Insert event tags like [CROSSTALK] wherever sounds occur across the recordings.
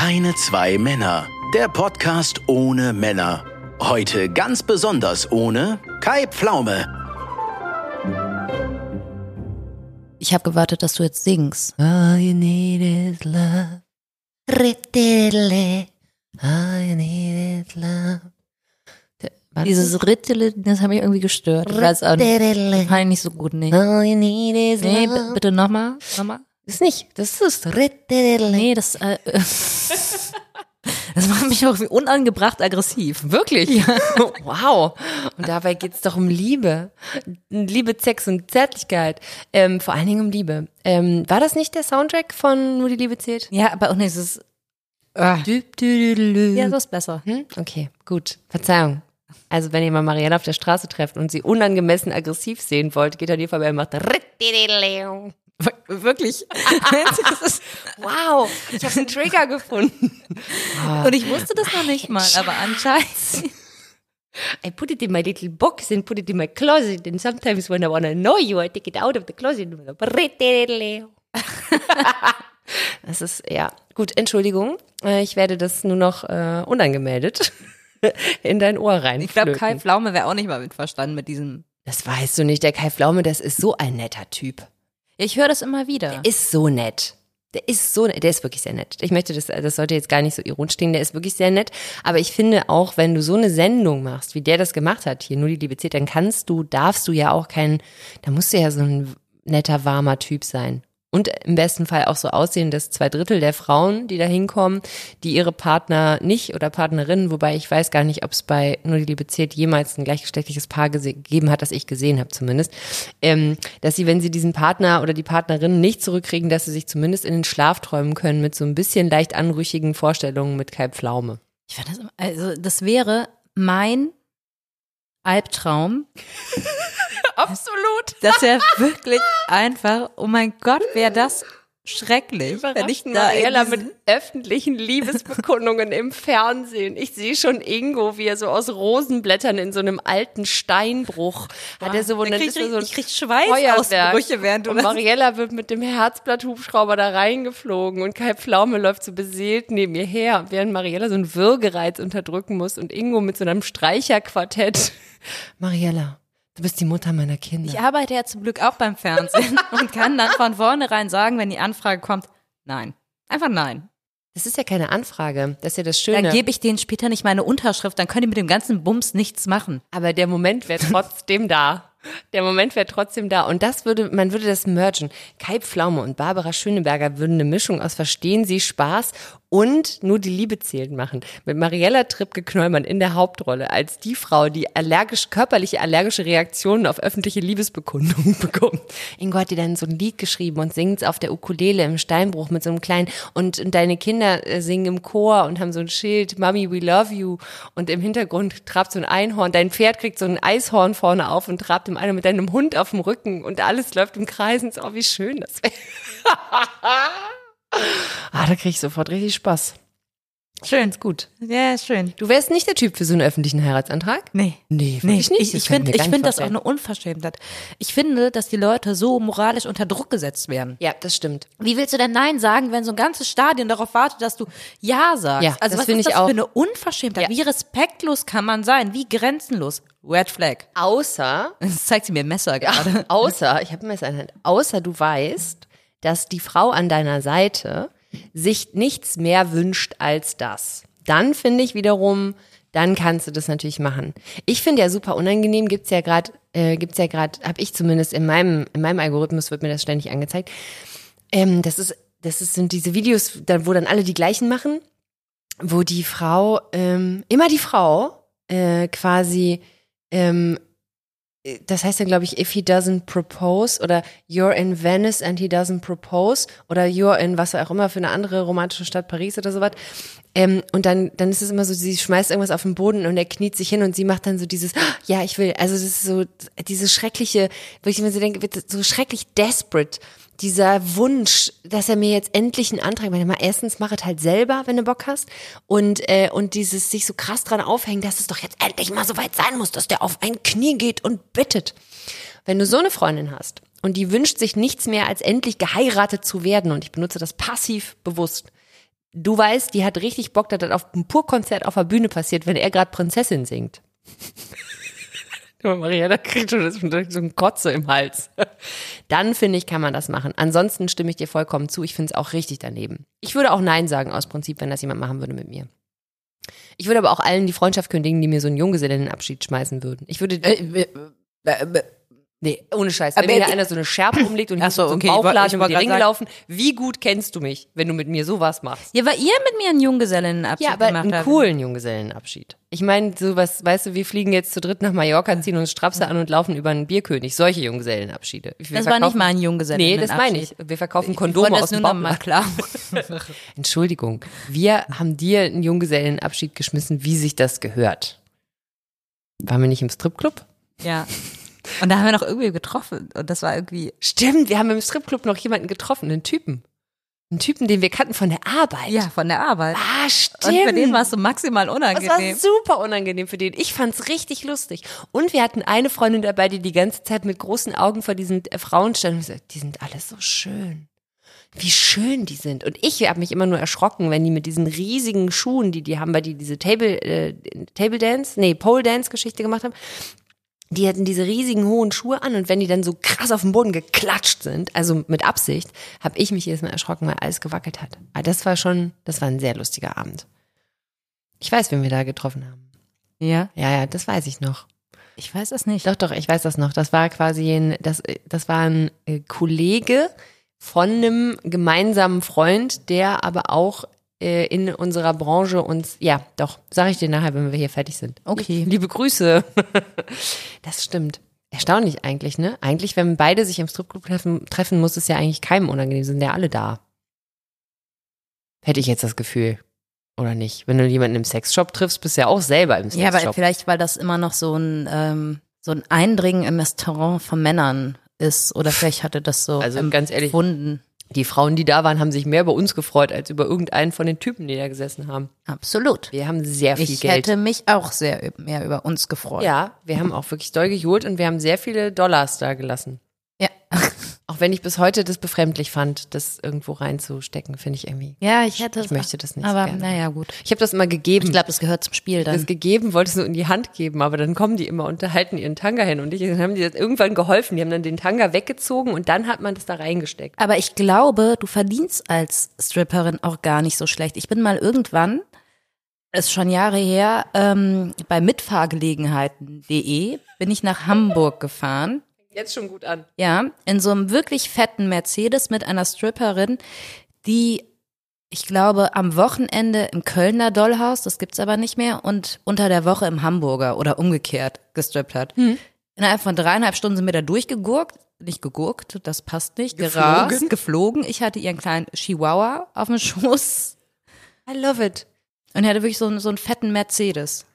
Keine zwei Männer. Der Podcast ohne Männer. Heute ganz besonders ohne Kai Pflaume. Ich habe gewartet, dass du jetzt singst. All you need is love. Rittele. All you need is love. Dieses Rittele, das hat mich irgendwie gestört. Ich weiß auch nicht. Fand ich nicht so gut, nee. All you need is Nee, love. bitte nochmal, nochmal. Das nicht, das ist Rittele. Nee, das, äh, [LAUGHS] das macht mich auch irgendwie unangebracht aggressiv. Wirklich? [LAUGHS] Wow. Und dabei geht's doch um Liebe. Liebe, Sex und Zärtlichkeit. Ähm, vor allen Dingen um Liebe. Ähm, war das nicht der Soundtrack von Nur die Liebe zählt? Ja, aber auch nicht, es ist, ah. Ja, so ist besser. Hm? Okay, gut. Verzeihung. Also wenn ihr mal Marianne auf der Straße trefft und sie unangemessen aggressiv sehen wollt, geht an ihr vorbei und macht. Wirklich. [LAUGHS] Wow, ich habe einen Trigger gefunden. Und ich wusste das noch nicht mal, aber anscheinend. I put it in my little box and put it in my closet and sometimes when I want to know you, I take it out of the closet. [LAUGHS] Das ist, ja, gut, Entschuldigung. Äh, Ich werde das nur noch äh, unangemeldet [LAUGHS] in dein Ohr rein. Ich glaube, Kai Pflaume wäre auch nicht mal mitverstanden mit diesem. Das weißt du nicht. Der Kai Pflaume, das ist so ein netter Typ. Ich höre das immer wieder. Ist so nett. Der ist so, der ist wirklich sehr nett. Ich möchte das, das sollte jetzt gar nicht so ironisch stehen, der ist wirklich sehr nett. Aber ich finde auch, wenn du so eine Sendung machst, wie der das gemacht hat, hier nur die Liebe zählt, dann kannst du, darfst du ja auch kein, da musst du ja so ein netter, warmer Typ sein. Und im besten Fall auch so aussehen, dass zwei Drittel der Frauen, die da hinkommen, die ihre Partner nicht oder Partnerinnen, wobei ich weiß gar nicht, ob es bei Nur die Liebe zählt jemals ein gleichgeschlechtliches Paar gegeben hat, das ich gesehen habe zumindest, ähm, dass sie, wenn sie diesen Partner oder die Partnerin nicht zurückkriegen, dass sie sich zumindest in den Schlaf träumen können mit so ein bisschen leicht anrüchigen Vorstellungen mit Kai Pflaume. Ich fand das, immer- also das wäre mein Albtraum. [LAUGHS] Absolut. Das wäre wirklich einfach, oh mein Gott, wäre das schrecklich. wenn ich da Mariella mit öffentlichen Liebesbekundungen im Fernsehen. Ich sehe schon Ingo, wie er so aus Rosenblättern in so einem alten Steinbruch hat er so, dann krieg ist ich- er so ein ich krieg Schweißausbrüche, während du und Mariella wird mit dem Herzblatthubschrauber da reingeflogen und Kai Pflaume läuft so beseelt neben ihr her, während Mariella so einen Würgereiz unterdrücken muss und Ingo mit so einem Streicherquartett. [LAUGHS] Mariella, du bist die Mutter meiner Kinder. Ich arbeite ja zum Glück auch beim Fernsehen [LAUGHS] und kann dann von vornherein sagen, wenn die Anfrage kommt, nein. Einfach nein. Das ist ja keine Anfrage, das ist ja das Schöne. Dann gebe ich denen später nicht meine Unterschrift, dann können die mit dem ganzen Bums nichts machen. Aber der Moment wäre trotzdem da. Der Moment wäre trotzdem da. Und das würde, man würde das mergen. Kai Pflaume und Barbara Schöneberger würden eine Mischung aus Verstehen Sie Spaß und nur die Liebe zählen machen. Mit Mariella Trippke-Knollmann in der Hauptrolle als die Frau, die allergisch, körperliche allergische Reaktionen auf öffentliche Liebesbekundungen [LAUGHS] bekommt. Ingo hat dir dann so ein Lied geschrieben und singt auf der Ukulele im Steinbruch mit so einem kleinen, und, und deine Kinder äh, singen im Chor und haben so ein Schild, Mommy, we love you. Und im Hintergrund trabt so ein Einhorn. Dein Pferd kriegt so ein Eishorn vorne auf und trabt im einer mit deinem Hund auf dem Rücken und alles läuft im Kreis. Oh, wie schön das wäre. [LAUGHS] ah, da krieg ich sofort richtig Spaß. Schön. Ist gut. Ja, schön. Du wärst nicht der Typ für so einen öffentlichen Heiratsantrag? Nee. Nee, Nee, wirklich nicht. ich, Das ich finde ich find das auch eine Unverschämtheit. Ich finde, dass die Leute so moralisch unter Druck gesetzt werden. Ja, das stimmt. Wie willst du denn Nein sagen, wenn so ein ganzes Stadion darauf wartet, dass du Ja sagst? Ja, also das was finde ist ich das auch. für eine Unverschämtheit? Ja. Wie respektlos kann man sein? Wie grenzenlos? Red Flag. Außer, [LAUGHS] Jetzt zeigt sie mir ein Messer gerade. außer, ich habe mir das in der Hand, außer du weißt, dass die Frau an deiner Seite sich nichts mehr wünscht als das. Dann finde ich wiederum, dann kannst du das natürlich machen. Ich finde ja super unangenehm, gibt's ja gerade, äh, gibt's ja gerade, habe ich zumindest in meinem, in meinem Algorithmus wird mir das ständig angezeigt. Ähm, das ist, das ist, sind diese Videos, wo dann alle die gleichen machen, wo die Frau, ähm, immer die Frau, äh, quasi, ähm, das heißt dann, glaube ich, if he doesn't propose oder you're in Venice and he doesn't propose oder you're in was auch immer für eine andere romantische Stadt, Paris oder sowas. Ähm, und dann, dann ist es immer so, sie schmeißt irgendwas auf den Boden und er kniet sich hin und sie macht dann so dieses, "Ah, ja, ich will. Also das ist so diese schreckliche, wo ich mir so denke, wird so schrecklich desperate. Dieser Wunsch, dass er mir jetzt endlich einen Antrag macht. Mal erstens mach es halt selber, wenn du Bock hast. Und, äh, und dieses sich so krass dran aufhängen, dass es doch jetzt endlich mal so weit sein muss, dass der auf ein Knie geht und bittet. Wenn du so eine Freundin hast und die wünscht sich nichts mehr, als endlich geheiratet zu werden, und ich benutze das passiv bewusst, du weißt, die hat richtig Bock, dass das auf einem Purkonzert auf der Bühne passiert, wenn er gerade Prinzessin singt. Maria, da kriegt schon so ein Kotze im Hals. [LAUGHS] Dann finde ich, kann man das machen. Ansonsten stimme ich dir vollkommen zu. Ich finde es auch richtig daneben. Ich würde auch Nein sagen aus Prinzip, wenn das jemand machen würde mit mir. Ich würde aber auch allen die Freundschaft kündigen, die mir so einen Junggesellenabschied schmeißen würden. Ich würde, Äh, nee, ohne Scheiß. Wenn Aber mir einer so eine Schärpe umlegt und ich so, okay, ich Bauchladen ich über die Ringe laufen, wie gut kennst du mich, wenn du mit mir sowas machst? Ja, weil ihr mit mir einen Junggesellenabschied Ja, aber gemacht einen habt. coolen Junggesellenabschied. Ich meine, sowas, weißt du, wir fliegen jetzt zu dritt nach Mallorca, ziehen uns Strapse an und laufen über einen Bierkönig. Solche Junggesellenabschiede. Wir Das war nicht mal ein Nee, Junggesellenabschied. das meine ich. Wir verkaufen Ich Kondome wollte aus das dem nur noch mal klar. [LAUGHS] Entschuldigung. Wir haben dir einen Junggesellenabschied geschmissen, wie sich das gehört. Waren wir nicht im Stripclub? ja. Und da haben wir noch irgendwie getroffen. Und das war irgendwie. Stimmt, wir haben im Stripclub noch jemanden getroffen, einen Typen. Einen Typen, den wir kannten von der Arbeit. Ja, von der Arbeit. Ah, stimmt. Und für den war es so maximal Das unangenehm. war super unangenehm für den. Ich fand's richtig lustig. Und wir hatten eine Freundin dabei, die die ganze Zeit mit großen Augen vor diesen äh, Frauen stand und gesagt, die sind alle so schön. Wie schön die sind. Und ich habe mich immer nur erschrocken, wenn die mit diesen riesigen Schuhen, die die haben, weil die diese Table, äh, Table Dance, nee, Pole Dance Geschichte gemacht haben, die hatten diese riesigen hohen Schuhe an und wenn die dann so krass auf den Boden geklatscht sind, also mit Absicht, habe ich mich jedes Mal erschrocken, weil alles gewackelt hat. Aber das war schon, das war ein sehr lustiger Abend. Ich weiß, wen wir da getroffen haben. ja. Ja, ja, das weiß ich noch. Ich weiß das nicht. Doch, doch, ich weiß das noch. Das war quasi ein, das, das war ein äh, Kollege von einem gemeinsamen Freund, der aber auch äh, in unserer Branche uns, ja, doch, sage ich dir nachher, wenn wir hier fertig sind. Okay. Liebe Grüße. [LAUGHS] Das stimmt. Erstaunlich eigentlich, ne? Eigentlich, wenn beide sich im Stripclub treffen, treffen, muss es ja eigentlich keinem unangenehm, sind ja alle da. Hätte ich jetzt das Gefühl. Oder nicht? Wenn du jemanden im Sexshop triffst, bist du ja auch selber im Ja, aber Sexshop. vielleicht, weil das immer noch so ein, ähm, so ein Eindringen im Restaurant von Männern ist. Oder vielleicht hatte das so Also ganz ehrlich, empfunden. Die Frauen, die da waren, haben sich mehr über uns gefreut, als über irgendeinen von den Typen, die da gesessen haben. Absolut. Wir haben sehr viel Ich Geld. hätte mich auch sehr mehr über uns gefreut. ja, wir haben auch wirklich doll gejohlt und wir haben sehr viele Dollars da gelassen. Ja. [LAUGHS] Auch wenn ich bis heute das befremdlich fand, das irgendwo reinzustecken, finde ich irgendwie. Ja, ich hätte Ich möchte das nicht Aber gerne. naja, gut. Ich habe das immer gegeben. Ich glaube, das gehört zum Spiel dann. das gegeben, wollte es nur in die Hand geben, aber dann kommen die immer und halten ihren Tanga hin und ich, dann haben die das irgendwann geholfen. Die haben dann den Tanga weggezogen und dann hat man das da reingesteckt. Aber ich glaube, du verdienst als Stripperin auch gar nicht so schlecht. Ich bin mal irgendwann, ist schon Jahre her, ähm, bei mitfahrgelegenheiten.de bin ich nach Hamburg gefahren. Jetzt schon gut an. Ja, in so einem wirklich fetten Mercedes mit einer Stripperin, die, ich glaube, am Wochenende im Kölner Dollhaus, das gibt's aber nicht mehr, und unter der Woche im Hamburger oder umgekehrt gestrippt hat. Innerhalb von dreieinhalb Stunden sind wir da durchgegurkt. Nicht gegurkt, das passt nicht. Geflogen? Gerast, geflogen. Ich hatte ihren kleinen Chihuahua auf dem Schoß I love it. und er hatte wirklich so, einen- so einen fetten Mercedes.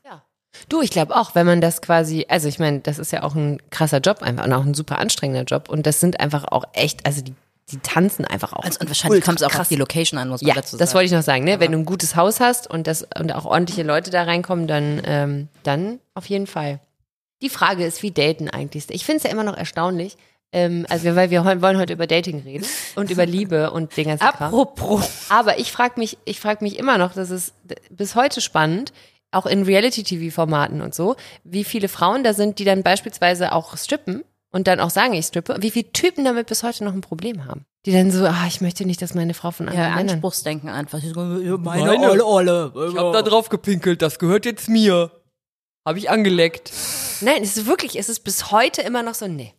Du, ich glaube auch, wenn man das quasi, also ich meine, das ist ja auch ein krasser Job einfach und auch ein super anstrengender Job und das sind einfach auch echt, also die, die tanzen einfach auch. Also, und wahrscheinlich kommt es auch krass. auf die Location an, muss man Ja, dazu sagen. das wollte ich noch sagen, ne? Wenn du ein gutes Haus hast und das und auch ordentliche Leute da reinkommen, dann ähm, dann auf jeden Fall. Die Frage ist, wie daten eigentlich? Ich finde es ja immer noch erstaunlich. Ähm, also weil wir wollen heute über Dating reden [LAUGHS] und über Liebe und den ganzen Kram. Apropos. Aber ich frage mich, ich frage mich immer noch, das ist bis heute spannend, auch in Reality-TV-Formaten und so, wie viele Frauen da sind, die dann beispielsweise auch strippen und dann auch sagen, ich strippe, wie viele Typen damit bis heute noch ein Problem haben. Die dann so, ah, ich möchte nicht, dass meine Frau von anderen Ja, Männern. Anspruchsdenken einfach. Meine Olle, Olle. Ich hab da drauf gepinkelt, das gehört jetzt mir. Hab ich angeleckt. Nein, es ist wirklich, es ist bis heute immer noch so, nee.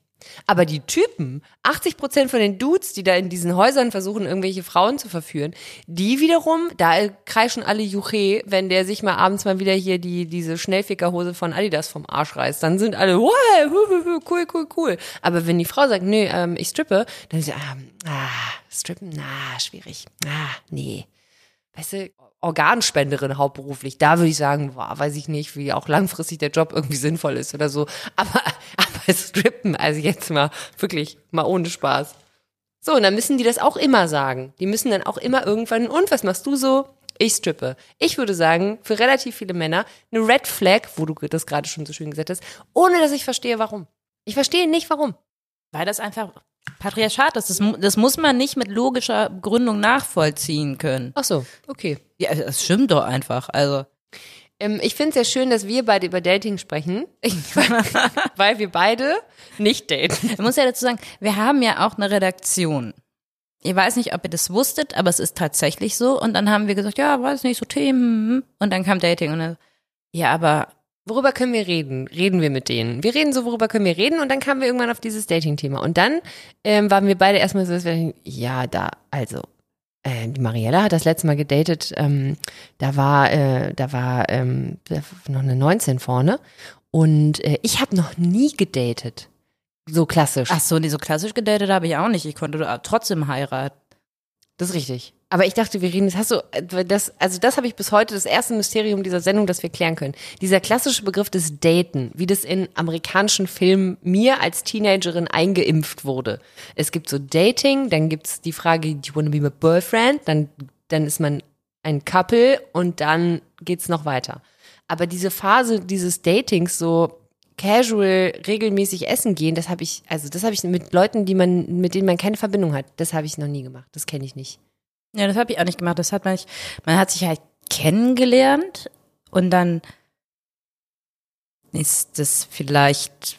Aber die Typen, 80 Prozent von den Dudes, die da in diesen Häusern versuchen, irgendwelche Frauen zu verführen, die wiederum, da kreischen alle Juche, wenn der sich mal abends mal wieder hier die, diese Schnellfickerhose von Adidas vom Arsch reißt, dann sind alle, hu, cool, cool, cool. Aber wenn die Frau sagt, nee, ähm, ich strippe, dann ist sie, ah, ah, strippen, na, schwierig. Ah, nee weißt du, Organspenderin hauptberuflich, da würde ich sagen, boah, weiß ich nicht, wie auch langfristig der Job irgendwie sinnvoll ist oder so. Aber [LAUGHS] strippen, also jetzt mal wirklich, mal ohne Spaß. So, und dann müssen die das auch immer sagen. Die müssen dann auch immer irgendwann, und was machst du so? Ich strippe. Ich würde sagen, für relativ viele Männer eine Red Flag, wo du das gerade schon so schön gesagt hast, ohne dass ich verstehe, warum. Ich verstehe nicht, warum. Weil das einfach Patriarchat ist, das, das muss man nicht mit logischer Begründung nachvollziehen können. Ach so, okay. Ja, das stimmt doch einfach. Also, Ähm, ich finde es sehr schön, dass wir beide über Dating sprechen, [LAUGHS] [LAUGHS] weil wir beide nicht daten. ich muss ja dazu sagen, wir haben ja auch eine Redaktion. Ich weiß nicht, ob ihr das wusstet, aber es ist tatsächlich so. Und dann haben wir gesagt, ja, weiß nicht, so Themen. hm. Und dann kam Dating und dann, ja, aber Worüber können wir reden? Reden wir mit denen. Wir reden so, worüber können wir reden? Und dann kamen wir irgendwann auf dieses Dating-Thema. Und dann ähm, waren wir beide erstmal so, dass wir denken, ja, da, also, äh, die Mariella hat das letzte Mal gedatet, ähm, da war, äh, da war ähm, noch eine 19 vorne. Und äh, ich habe noch nie gedatet. So klassisch. ach so, nee, so klassisch gedatet habe ich auch nicht. Ich konnte trotzdem heiraten. Das ist richtig. Aber ich dachte, wir reden, das hast du, äh, das, also das habe ich bis heute das erste Mysterium dieser Sendung, das wir klären können. Dieser klassische Begriff des Daten, wie das in amerikanischen Filmen mir als Teenagerin eingeimpft wurde. Es gibt so Dating, dann gibt's die Frage, do you wanna be my boyfriend? Dann, dann ist man ein Couple und dann geht's noch weiter. Aber diese Phase dieses Datings so casual regelmäßig essen gehen, das habe ich, also das habe ich mit Leuten, die man, mit denen man keine Verbindung hat, das habe ich noch nie gemacht. Das kenne ich nicht. Ja, das habe ich auch nicht gemacht. Das hat man nicht. Man hat sich halt kennengelernt und dann ist das vielleicht.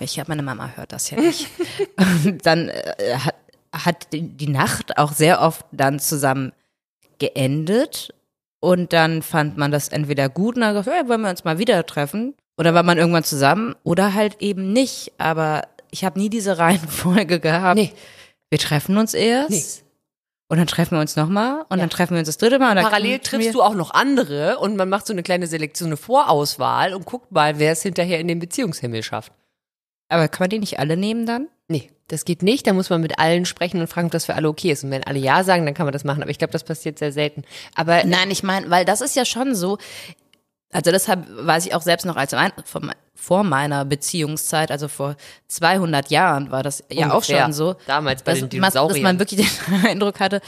Ich glaube, meine Mama hört das ja nicht. [LAUGHS] Und dann äh, hat, hat die die Nacht auch sehr oft dann zusammen geendet und dann fand man das entweder gut und dann gesagt, hey, wollen wir uns mal wieder treffen? Oder war man irgendwann zusammen oder halt eben nicht. Aber ich habe nie diese [LAUGHS] Reihenfolge gehabt. Nee. Wir treffen uns erst. Nee. Und dann treffen wir uns nochmal und dann treffen wir uns das dritte Mal. Und dann Parallel triffst du auch noch andere und man macht so eine kleine Selektion, eine Vorauswahl und guckt mal, wer es hinterher in den Beziehungshimmel schafft. Aber kann man die nicht alle nehmen dann? Nee, das geht nicht. Da muss man mit allen sprechen und fragen, ob das für alle okay ist. Und wenn alle Ja sagen, dann kann man das machen. Aber ich glaube, das passiert sehr selten. Aber Nein, ich meine, weil das ist ja schon so. Also deshalb weiß ich auch selbst noch als mein, vor meiner Beziehungszeit, also vor 200 Jahren war das ja auch Ungefähr. schon so. Damals bei dass, den man- dass Dinosauriern. man wirklich den [LAUGHS] Eindruck hatte,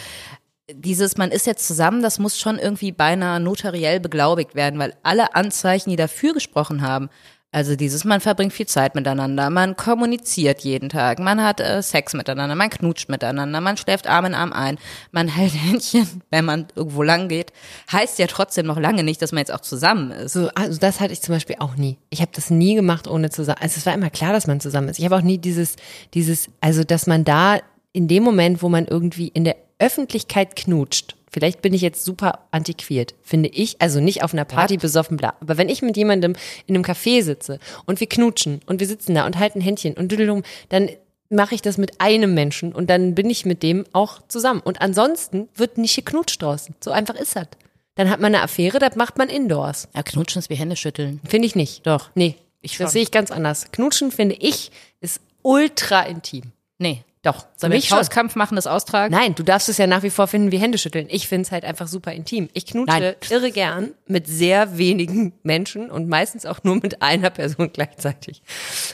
dieses, man ist jetzt zusammen, das muss schon irgendwie beinahe notariell beglaubigt werden, weil alle Anzeichen, die dafür gesprochen haben, also dieses, man verbringt viel Zeit miteinander, man kommuniziert jeden Tag, man hat äh, Sex miteinander, man knutscht miteinander, man schläft Arm in Arm ein, man hält [LAUGHS] Händchen, wenn man irgendwo lang geht, heißt ja trotzdem noch lange nicht, dass man jetzt auch zusammen ist. so, also das hatte ich zum Beispiel auch nie. Ich habe das nie gemacht, ohne zusammen. Also es war immer klar, dass man zusammen ist. Ich habe auch nie dieses, dieses, also dass man da in dem Moment, wo man irgendwie in der Öffentlichkeit knutscht, vielleicht bin ich jetzt super antiquiert, finde ich, also nicht auf einer Party besoffen, bla. Aber wenn ich mit jemandem in einem Café sitze und wir knutschen und wir sitzen da und halten Händchen und düdelum, dann mache ich das mit einem Menschen und dann bin ich mit dem auch zusammen. Und ansonsten wird nicht geknutscht draußen. So einfach ist das. Dann hat man eine Affäre, das macht man indoors. Ja, knutschen ist wie Hände schütteln. Finde ich nicht. Doch. Nee, Ich das sehe ich ganz anders. Knutschen, finde ich, ist ultra intim. Nee. Doch, Sollen wir einen Faustkampf machen, das austragen? Nein, du darfst es ja nach wie vor finden wie Hände schütteln. Ich finde es halt einfach super intim. Ich knutsche Nein. [LAUGHS] irre gern mit sehr wenigen Menschen und meistens auch nur mit einer Person gleichzeitig.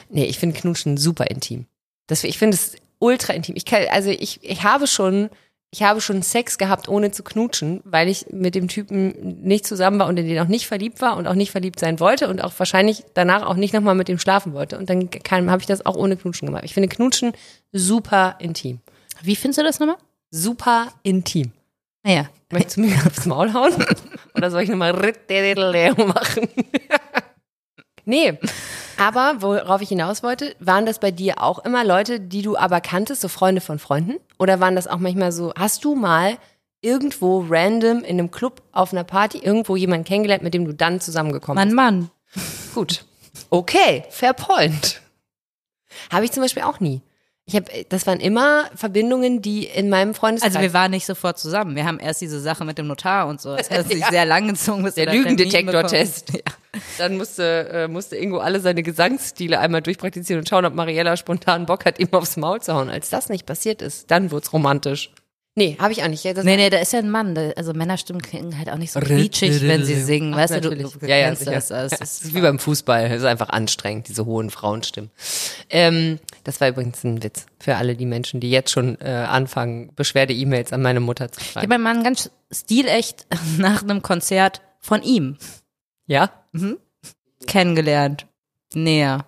Nee, ich finde Knutschen super intim. Das, ich finde es ultra intim. Ich kann, also ich, ich habe schon, ich habe schon Sex gehabt, ohne zu knutschen, weil ich mit dem Typen nicht zusammen war und in den auch nicht verliebt war und auch nicht verliebt sein wollte und auch wahrscheinlich danach auch nicht nochmal mit dem schlafen wollte. Und dann habe ich das auch ohne Knutschen gemacht. Ich finde Knutschen super intim. Wie findest du das nochmal? Super intim. Naja. Möchtest du mir aufs Maul hauen? Oder soll ich nochmal machen? Nee. Aber worauf ich hinaus wollte, waren das bei dir auch immer Leute, die du aber kanntest, so Freunde von Freunden? Oder waren das auch manchmal so, hast du mal irgendwo random in einem Club auf einer Party irgendwo jemanden kennengelernt, mit dem du dann zusammengekommen Mann, Mann. bist? Gut. Okay, fair point. Habe ich zum Beispiel auch nie. Ich habe, das waren immer Verbindungen, die in meinem Freundeskreis. Also wir waren nicht sofort zusammen. Wir haben erst diese Sache mit dem Notar und so. Das hat [LAUGHS] sich sehr lang gezogen, bis Der Lügendetektor-Test. Ja. Dann musste, äh, musste Ingo alle seine Gesangsstile einmal durchpraktizieren und schauen, ob Mariella spontan Bock hat, ihm aufs Maul zu hauen. Als das nicht passiert ist, dann wird's romantisch. Nee, habe ich auch nicht. Ja, das Nee, nee, da ist ja ein Mann. Da- Also Männerstimmen klingen halt auch nicht so quietschig, wenn sie singen. Weißt du, du, du ja, ja, kennst sicher. das. Das ist [LAUGHS] wie beim Fußball. Das ist einfach anstrengend, diese hohen Frauenstimmen. Ähm, das war übrigens ein Witz für alle die Menschen, die jetzt schon äh, anfangen, Beschwerde-E-Mails an meine Mutter zu ich schreiben. habe meinen Mann ganz stilecht [LAUGHS] nach einem Konzert von ihm Ja? kennengelernt. Näher.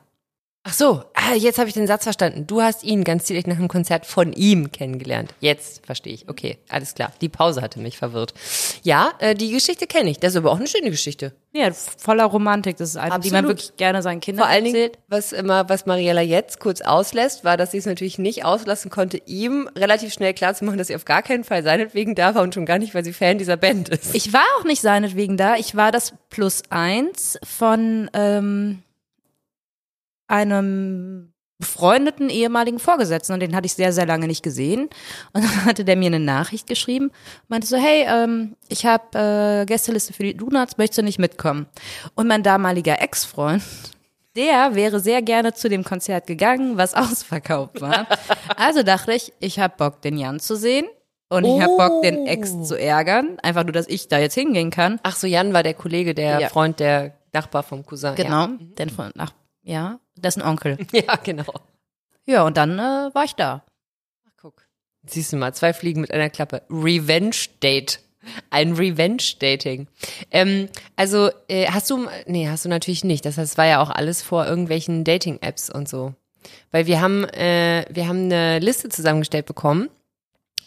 Ach so, ah, jetzt habe ich den Satz verstanden. Du hast ihn ganz direkt nach einem Konzert von ihm kennengelernt. Jetzt verstehe ich. Okay, alles klar. Die Pause hatte mich verwirrt. Ja, äh, die Geschichte kenne ich. Das ist aber auch eine schöne Geschichte. Ja, voller Romantik. Das ist eine, die man Absolut. wirklich gerne seinen Kindern Vor allen Dingen, erzählt. was immer, was Mariella jetzt kurz auslässt, war, dass sie es natürlich nicht auslassen konnte, ihm relativ schnell klarzumachen, dass sie auf gar keinen Fall seinetwegen da war und schon gar nicht, weil sie Fan dieser Band ist. Ich war auch nicht seinetwegen da. Ich war das Plus eins von ähm, einem befreundeten ehemaligen Vorgesetzten und den hatte ich sehr, sehr lange nicht gesehen. Und dann hatte der mir eine Nachricht geschrieben, meinte so, hey, ähm, ich habe äh, Gästeliste für die Donuts, möchtest du nicht mitkommen? Und mein damaliger Ex-Freund, der wäre sehr gerne zu dem Konzert gegangen, was ausverkauft war. [LAUGHS] Also dachte ich, ich habe Bock, den Jan zu sehen. Und ich hab Bock, den Ex zu ärgern. Einfach nur, dass ich da jetzt hingehen kann. Ach so, Jan war der Kollege, der Ja. Freund, der Nachbar vom Cousin. Genau. Denn von, ach, ja, dessen Onkel. [LAUGHS] Ja, genau. Ja, und dann äh, war ich da. Ach, guck. Siehst du mal, zwei Fliegen mit einer Klappe. Revenge Date. Ein Revenge Dating. Ähm, also, äh, hast du, nee, hast du natürlich nicht. Das heißt, es war ja auch alles vor irgendwelchen Dating-Apps und so. Weil wir haben, äh, wir haben eine Liste zusammengestellt bekommen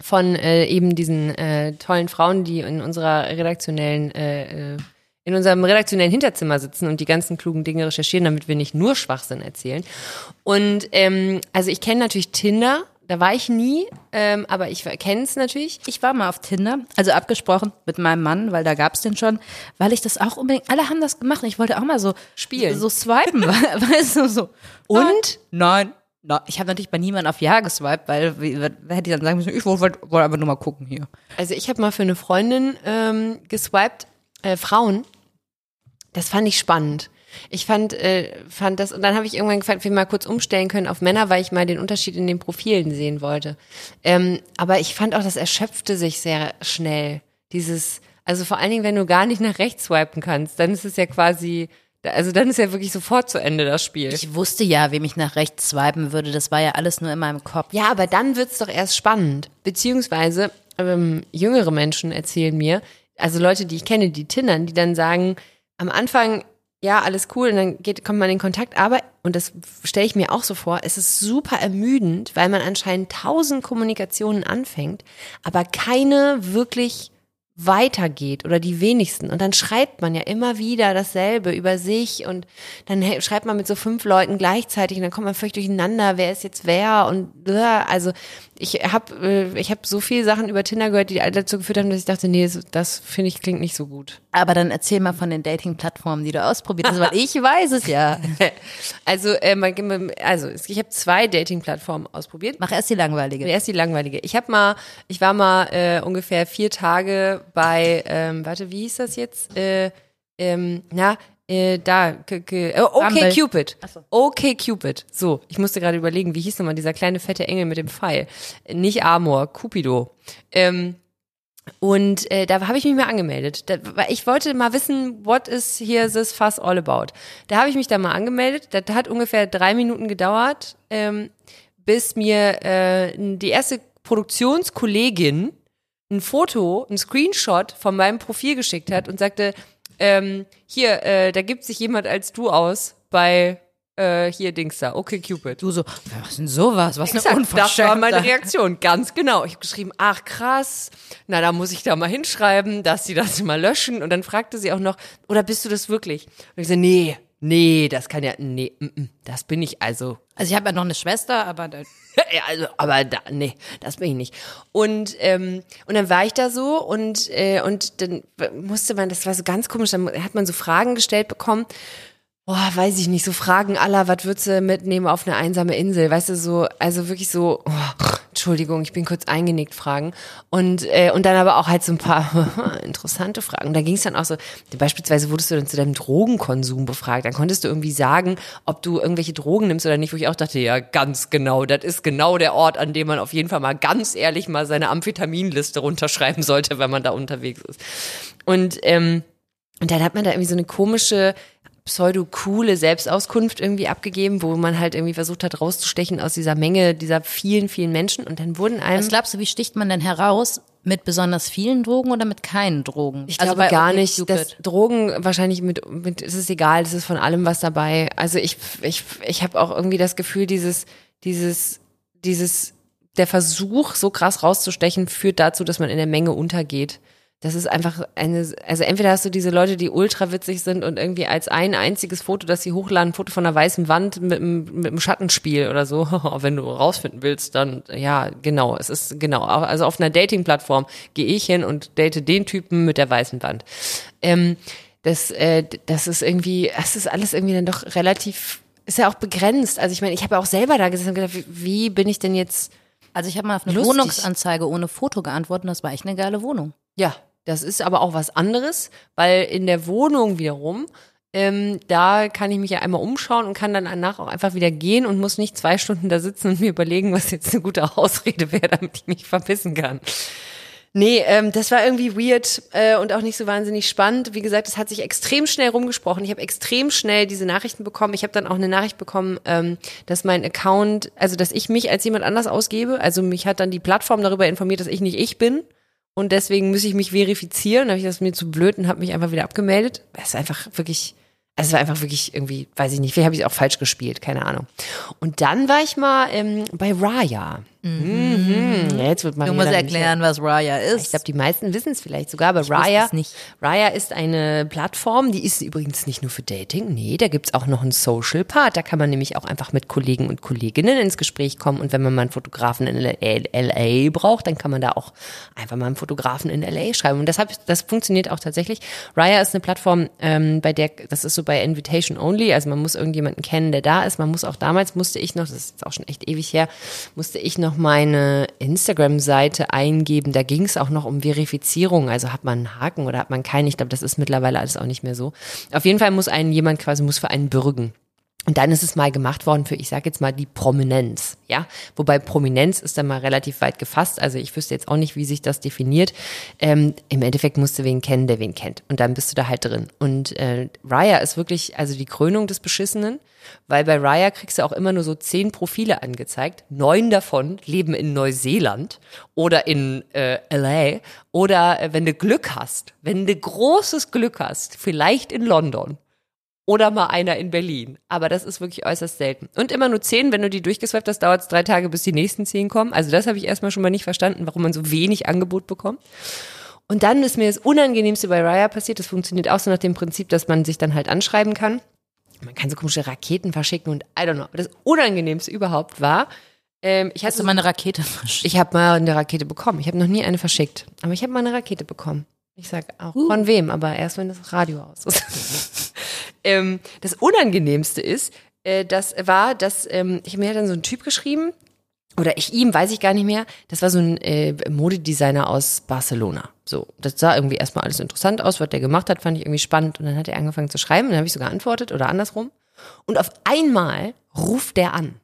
von äh, eben diesen äh, tollen Frauen, die in unserer redaktionellen, äh, äh, in unserem redaktionellen Hinterzimmer sitzen und die ganzen klugen Dinge recherchieren, damit wir nicht nur Schwachsinn erzählen. Und ähm, also ich kenne natürlich Tinder, da war ich nie, ähm, aber ich kenne es natürlich. Ich war mal auf Tinder, also abgesprochen mit meinem Mann, weil da gab's den schon, weil ich das auch unbedingt, alle haben das gemacht und ich wollte auch mal so Spielen. so swipen, we- [LAUGHS] weißt du, so. Und? Nein. Nein. Ich habe natürlich bei niemandem auf Ja geswiped, weil wie- wer hätte dann sagen müssen, ich wollte wollte einfach nur mal gucken hier. Also ich habe mal für eine Freundin ähm, geswiped, äh, Frauen. Das fand ich spannend. Ich fand, äh, fand das, und dann habe ich irgendwann gefragt, ob wir mal kurz umstellen können auf Männer, weil ich mal den Unterschied in den Profilen sehen wollte. Ähm, aber ich fand auch, das erschöpfte sich sehr schnell. Dieses, also vor allen Dingen, wenn du gar nicht nach rechts swipen kannst, dann ist es ja quasi, also dann ist ja wirklich sofort zu Ende das Spiel. Ich wusste ja, wem ich nach rechts swipen würde, das war ja alles nur in meinem Kopf. Ja, aber dann wird's doch erst spannend. Beziehungsweise ähm, jüngere Menschen erzählen mir, also Leute, die ich kenne, die tindern, die dann sagen, am Anfang, ja, alles cool, und dann geht, kommt man in Kontakt, aber, und das stelle ich mir auch so vor, es ist super ermüdend, weil man anscheinend tausend Kommunikationen anfängt, aber keine wirklich weitergeht oder die wenigsten. Und dann schreibt man ja immer wieder dasselbe über sich und dann schreibt man mit so fünf Leuten gleichzeitig und dann kommt man völlig durcheinander, wer ist jetzt wer und also ich habe äh, ich habe so viele Sachen über Tinder gehört, die alle dazu geführt haben, dass ich dachte, nee, das, das finde ich klingt nicht so gut. Aber dann erzähl mal von den Dating-Plattformen, die du ausprobiert hast, weil ich weiß es ja. [LAUGHS] Also äh, man, also ich habe zwei Dating-Plattformen ausprobiert. Mach erst die langweilige. Erst die langweilige. Ich habe mal, ich war mal äh, ungefähr vier Tage bei, ähm, warte, wie hieß das jetzt? Äh, ähm, na, äh, da, äh, okay Bumble. Cupid. So. Okay Cupid. So, ich musste gerade überlegen, wie hieß nochmal dieser kleine fette Engel mit dem Pfeil? Nicht Amor, Cupido. Ähm, und äh, da habe ich mich mal angemeldet. Da, ich wollte mal wissen, what is here this fuss all about? Da habe ich mich da mal angemeldet. Das hat ungefähr drei Minuten gedauert, ähm, bis mir äh, die erste Produktionskollegin ein Foto, ein Screenshot von meinem Profil geschickt hat und sagte, ähm, hier, äh, da gibt sich jemand als du aus bei äh, hier Dings da, okay Cupid. Du so, was ist denn sowas? Was eine Exakt, das war meine Unverschämtheit. Reaktion, ganz genau. Ich habe geschrieben, ach krass, na da muss ich da mal hinschreiben, dass sie das mal löschen. Und dann fragte sie auch noch, oder bist du das wirklich? Und ich so, nee, nee, das kann ja, nee, mm, mm, das bin ich also. Also ich habe ja noch eine Schwester, aber da, [LAUGHS] Ja, also, aber da, nee, das bin ich nicht. Und ähm, und dann war ich da so und äh, und dann musste man, das war so ganz komisch, dann hat man so Fragen gestellt bekommen. Boah, weiß ich nicht, so Fragen aller, was würdest du mitnehmen auf eine einsame Insel? Weißt du, so, also wirklich so, oh, Entschuldigung, ich bin kurz eingenickt Fragen. Und, äh, und dann aber auch halt so ein paar [LAUGHS] interessante Fragen. Da ging es dann auch so, beispielsweise wurdest du dann zu deinem Drogenkonsum befragt. Dann konntest du irgendwie sagen, ob du irgendwelche Drogen nimmst oder nicht, wo ich auch dachte, ja, ganz genau, das ist genau der Ort, an dem man auf jeden Fall mal ganz ehrlich mal seine Amphetaminliste runterschreiben sollte, wenn man da unterwegs ist. Und, ähm, und dann hat man da irgendwie so eine komische, pseudo-coole Selbstauskunft irgendwie abgegeben, wo man halt irgendwie versucht hat rauszustechen aus dieser Menge dieser vielen, vielen Menschen. Und dann wurden einem... was glaubst du, wie sticht man denn heraus, Mit besonders vielen Drogen oder mit keinen Drogen? Ich Also glaube gar nicht, dass Drogen wahrscheinlich mit, mit, es ist egal, es ist von allem was dabei. Also ich, ich, ich habe auch irgendwie das Gefühl, dieses, dieses, dieses, der Versuch, so krass rauszustechen, führt dazu, dass man in der Menge untergeht. Das ist einfach eine, also entweder hast du diese Leute, die ultra witzig sind und irgendwie als ein einziges Foto, das sie hochladen, ein Foto von einer weißen Wand mit, einem- mit einem Schattenspiel oder so. [LAUGHS] Wenn du rausfinden willst, dann, ja, genau, es ist, genau, also auf einer Dating-Plattform gehe ich hin und date den Typen mit der weißen Wand. Ähm, das, äh, das ist irgendwie, das ist alles irgendwie dann doch relativ, ist ja auch begrenzt. Also ich meine, ich habe ja auch selber da gesessen und gedacht, wie, wie bin ich denn jetzt, Also ich habe mal auf eine Lustig. Wohnungsanzeige ohne Foto geantwortet und das war echt eine geile Wohnung. ja, das ist aber auch was anderes, weil in der Wohnung wiederum, ähm, da kann ich mich ja einmal umschauen und kann dann danach auch einfach wieder gehen und muss nicht zwei Stunden da sitzen und mir überlegen, was jetzt eine gute Ausrede wäre, damit ich mich verpissen kann. Nee, ähm, das war irgendwie weird äh, und auch nicht so wahnsinnig spannend. Wie gesagt, es hat sich extrem schnell rumgesprochen. Ich habe extrem schnell diese Nachrichten bekommen. Ich habe dann auch eine Nachricht bekommen, ähm, dass mein Account, also dass ich mich als jemand anders ausgebe. Also mich hat dann die Plattform darüber informiert, dass ich nicht ich bin. Und deswegen muss ich mich verifizieren. Da habe ich das mir zu blöd und habe mich einfach wieder abgemeldet. Es ist einfach wirklich, also es war einfach wirklich irgendwie, weiß ich nicht, vielleicht habe ich es auch falsch gespielt, keine Ahnung. Und dann war ich mal ähm, bei Raya. Mhm. Ja, jetzt wird man Du musst erklären, was Raya ist. ich glaube, die meisten wissen es vielleicht sogar, aber wusste Raya. Raya ist eine Plattform, die ist übrigens nicht nur für Dating, nee, da gibt's auch noch einen Social Part, da kann man nämlich auch einfach mit Kollegen und Kolleginnen ins Gespräch kommen und wenn man mal einen Fotografen in LA braucht, dann kann man da auch einfach mal einen Fotografen in LA schreiben und das, hab, das funktioniert auch tatsächlich. Raya ist eine Plattform, ähm, bei der, das ist so bei Invitation Only, also man muss irgendjemanden kennen, der da ist, man muss auch damals, musste ich noch, das ist jetzt auch schon echt ewig her, musste ich noch meine Instagram-Seite eingeben. Da ging es auch noch um Verifizierung. Also hat man einen Haken oder hat man keinen. Ich glaube, das ist mittlerweile alles auch nicht mehr so. Auf jeden Fall muss einen jemand quasi, muss für einen bürgen. Und dann ist es mal gemacht worden für, ich sage jetzt mal, die Prominenz, ja. Wobei Prominenz ist dann mal relativ weit gefasst. Also ich wüsste jetzt auch nicht, wie sich das definiert. Ähm, Im Endeffekt musst du wen kennen, der wen kennt. Und dann bist du da halt drin. Und äh, Raya ist wirklich, also die Krönung des Beschissenen, weil bei Raya kriegst du auch immer nur so zehn Profile angezeigt. Neun davon leben in Neuseeland oder in äh, LA. Oder äh, wenn du Glück hast, wenn du großes Glück hast, vielleicht in London oder mal einer in Berlin. Aber das ist wirklich äußerst selten. Und immer nur zehn, wenn du die durchgeswiped hast, dauert es drei Tage, bis die nächsten zehn kommen. Also das habe ich erstmal schon mal nicht verstanden, warum man so wenig Angebot bekommt. Und dann ist mir das Unangenehmste bei Raya passiert. Das funktioniert auch so nach dem Prinzip, dass man sich dann halt anschreiben kann. Man kann so komische Raketen verschicken und I don't know. Aber das Unangenehmste überhaupt war, ähm, ich Hast hatte du mal eine Rakete verschickt? ich habe mal eine Rakete bekommen. Ich habe noch nie eine verschickt. Aber ich habe mal eine Rakete bekommen. Ich sag auch von wem, aber erst wenn das Radio aus ist. [LAUGHS] ähm, das Unangenehmste ist, äh, das war, dass ähm, ich mir dann so ein Typ geschrieben, oder ich ihm, weiß ich gar nicht mehr. Das war so ein äh, Modedesigner aus Barcelona. So, das sah irgendwie erstmal alles interessant aus, was der gemacht hat, fand ich irgendwie spannend. Und dann hat er angefangen zu schreiben, und dann habe ich so geantwortet oder andersrum. Und auf einmal ruft der an.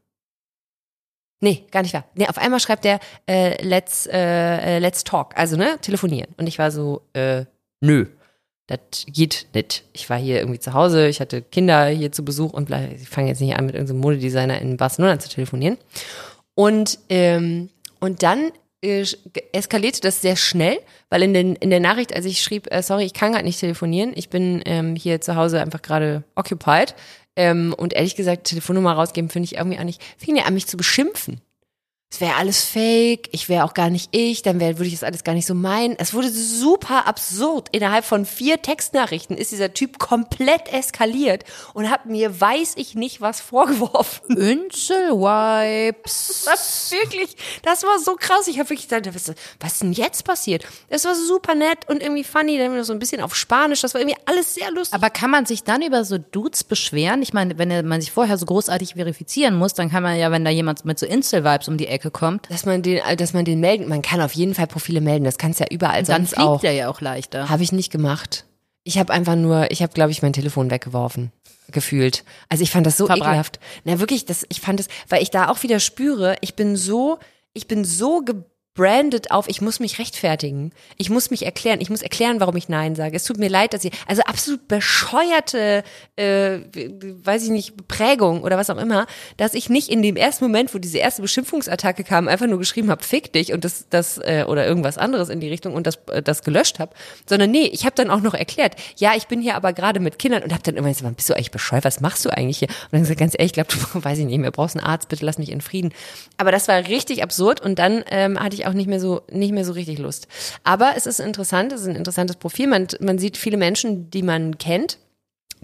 Nee, gar nicht wahr. Nee, auf einmal schreibt der, äh, let's, äh, äh, let's talk. Also, ne, telefonieren. Und ich war so, äh, nö. Das geht nicht. Ich war hier irgendwie zu Hause, ich hatte Kinder hier zu Besuch und ich fange jetzt nicht an, mit irgendeinem Modedesigner in Barcelona zu telefonieren. Und, ähm, und dann äh, eskalierte das sehr schnell, weil in, den, in der Nachricht, als ich schrieb, äh, sorry, ich kann gerade nicht telefonieren, ich bin ähm, hier zu Hause einfach gerade occupied. Ähm, und ehrlich gesagt, Telefonnummer rausgeben finde ich irgendwie auch nicht, fing er an, mich zu beschimpfen. Es wäre alles fake, ich wäre auch gar nicht ich, dann wär, würde ich das alles gar nicht so meinen. Es wurde super absurd. Innerhalb von vier Textnachrichten ist dieser Typ komplett eskaliert und hat mir, weiß ich nicht, was vorgeworfen. [LAUGHS] Insel-Wipes. Das war wirklich, das war so krass. Ich habe wirklich gedacht, was, was ist denn jetzt passiert? Das war super nett und irgendwie funny, dann wieder so ein bisschen auf Spanisch. Das war irgendwie alles sehr lustig. Aber kann man sich dann über so Dudes beschweren? Ich meine, wenn man sich vorher so großartig verifizieren muss, dann kann man ja, wenn da jemand mit so Insel-Vibes um die Ecke kommt, dass man den, dass man den melden, man kann auf jeden Fall Profile melden. Das kannst du ja überall dann sonst fliegt auch. der ja auch leichter. Habe ich nicht gemacht. Ich habe einfach nur, ich habe, glaube ich, mein Telefon weggeworfen. Gefühlt. Also ich fand das so Verbrannt. ekelhaft. Na wirklich, das, ich fand das, weil ich da auch wieder spüre, ich bin so, ich bin so ge branded auf, ich muss mich rechtfertigen. Ich muss mich erklären. Ich muss erklären, warum ich Nein sage. Es tut mir leid, dass ich, also absolut bescheuerte, äh, weiß ich nicht, Prägung oder was auch immer, dass ich nicht in dem ersten Moment, wo diese erste Beschimpfungsattacke kam, einfach nur geschrieben habe, fick dich und das, das, äh, oder irgendwas anderes in die Richtung und das, äh, das gelöscht habe, sondern nee, ich habe dann auch noch erklärt, ja, ich bin hier aber gerade mit Kindern und habe dann immer gesagt, bist du eigentlich bescheuert, was machst du eigentlich hier? Und dann gesagt, ganz ehrlich, ich glaube, du [LAUGHS] weiß ich nicht mehr, brauchst einen Arzt, bitte lass mich in Frieden. Aber das war richtig absurd und dann ähm, hatte ich auch nicht mehr so nicht mehr so richtig Lust. Aber es ist interessant, es ist ein interessantes Profil. Man, man sieht viele Menschen, die man kennt,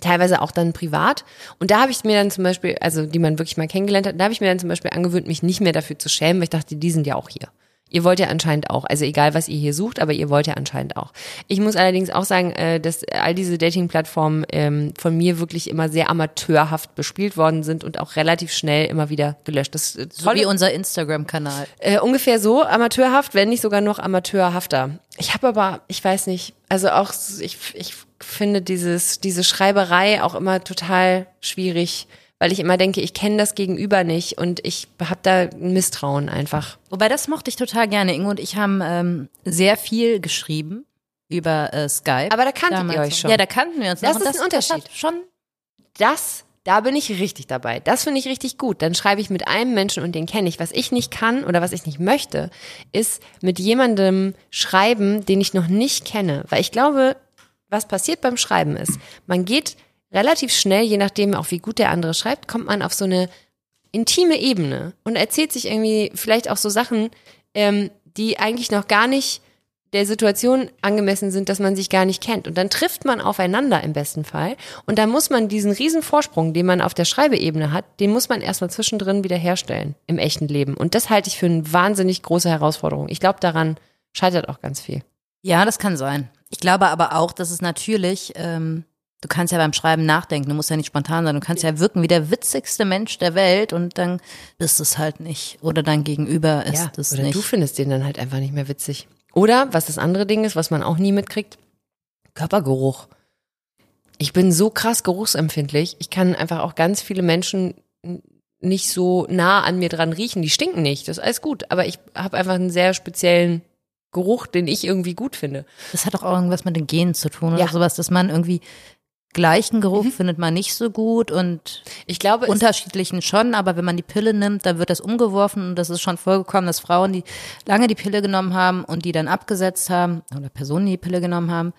teilweise auch dann privat. Und da habe ich mir dann zum Beispiel, also die man wirklich mal kennengelernt hat, da habe ich mir dann zum Beispiel angewöhnt, mich nicht mehr dafür zu schämen, weil ich dachte, die sind ja auch hier. Ihr wollt ja anscheinend auch, also egal was ihr hier sucht, aber ihr wollt ja anscheinend auch. Ich muss allerdings auch sagen, äh, dass all diese Dating-Plattformen ähm, von mir wirklich immer sehr amateurhaft bespielt worden sind und auch relativ schnell immer wieder gelöscht. Das äh, So wie unser Instagram-Kanal. äh, ungefähr so amateurhaft, wenn nicht sogar noch amateurhafter. Ich habe aber, ich weiß nicht, also auch ich, ich finde dieses diese Schreiberei auch immer total schwierig, weil ich immer denke, ich kenne das Gegenüber nicht und ich habe da ein Misstrauen einfach. Wobei das mochte ich total gerne. Ingo und ich haben ähm, sehr viel geschrieben über äh, Skype. Aber da kanntet ihr Damals euch schon. Ja, da kannten wir uns Das noch. Ist ein Unterschied. Das schon Das, da bin ich richtig dabei. Das finde ich richtig gut. Dann schreibe ich mit einem Menschen und den kenne ich. Was ich nicht kann oder was ich nicht möchte, ist mit jemandem schreiben, den ich noch nicht kenne. Weil ich glaube, was passiert beim Schreiben ist, man geht relativ schnell, je nachdem auch wie gut der andere schreibt, kommt man auf so eine intime Ebene und erzählt sich irgendwie vielleicht auch so Sachen, ähm, die eigentlich noch gar nicht der Situation angemessen sind, dass man sich gar nicht kennt. Und dann trifft man aufeinander im besten Fall. Und dann muss man diesen riesen Vorsprung, den man auf der Schreibeebene hat, den muss man erstmal zwischendrin wieder herstellen im echten Leben. Und das halte ich für eine wahnsinnig große Herausforderung. Ich glaube, daran scheitert auch ganz viel. Ja, das kann sein. Ich glaube aber auch, dass es natürlich, ähm, du kannst ja beim Schreiben nachdenken, du musst ja nicht spontan sein, du kannst ja wirken wie der witzigste Mensch der Welt und dann bist es halt nicht. Oder dein Gegenüber ist es oder nicht. du findest den dann halt einfach nicht mehr witzig. Oder, was das andere Ding ist, was man auch nie mitkriegt, Körpergeruch. Ich bin so krass geruchsempfindlich. Ich kann einfach auch ganz viele Menschen nicht so nah an mir dran riechen. Die stinken nicht, das ist alles gut. Aber ich habe einfach einen sehr speziellen Geruch, den ich irgendwie gut finde. Das hat auch irgendwas mit den Genen zu tun oder Ja. sowas, dass man irgendwie gleichen Geruch findet man nicht so gut und Ich glaube, unterschiedlichen schon, aber wenn man die Pille nimmt, dann wird das umgeworfen und das ist schon vorgekommen, dass Frauen, die lange die Pille genommen haben und die dann abgesetzt haben oder Personen, die die Pille genommen haben,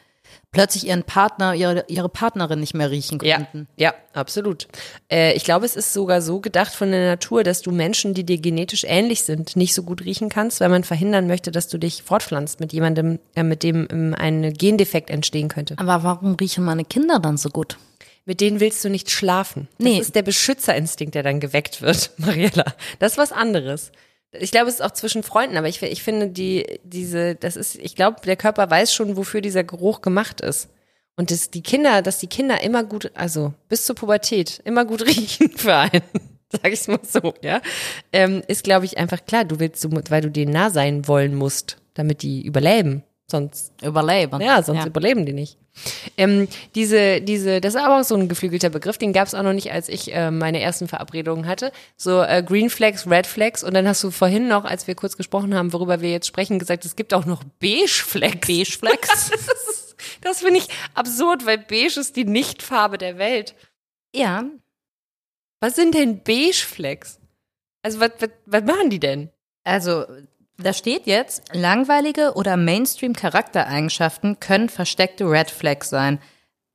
plötzlich ihren Partner, ihre, ihre Partnerin nicht mehr riechen Ja, konnten. ja, absolut. Äh, ich glaube, es ist sogar so gedacht von der Natur, dass du Menschen, die dir genetisch ähnlich sind, nicht so gut riechen kannst, weil man verhindern möchte, dass du dich fortpflanzt mit jemandem, äh, mit dem ähm, ein Gendefekt entstehen könnte. Aber warum riechen meine Kinder dann so gut? Mit denen willst du nicht schlafen. Das Nee. ist der Beschützerinstinkt, der dann geweckt wird, [LAUGHS] Mariella. Das ist was anderes. Ich glaube, es ist auch zwischen Freunden, aber ich, ich finde, die, diese, das ist, ich glaube, der Körper weiß schon, wofür dieser Geruch gemacht ist. Und dass die Kinder, dass die Kinder immer gut, also bis zur Pubertät, immer gut [LAUGHS] riechen für einen, [LAUGHS] sag ich mal so, ja, ähm, ist, glaube ich, einfach klar. Du willst, weil du denen nah sein wollen musst, damit die überleben. Sonst Überleben. ja, sonst überleben die nicht. Ähm, diese, diese, das ist aber auch so ein geflügelter Begriff, den gab es auch noch nicht, als ich äh, meine ersten Verabredungen hatte. So äh, Green Flags, Red Flags und dann hast du vorhin noch, als wir kurz gesprochen haben, worüber wir jetzt sprechen, gesagt, es gibt auch noch Beige Flags. Beige Flags. [LAUGHS] das ist- das finde ich absurd, weil Beige ist die Nichtfarbe der Welt. ja, Was sind denn Beige Flags? Also was, was, was machen die denn? also da steht jetzt, langweilige oder Mainstream-Charaktereigenschaften können versteckte Red Flags sein.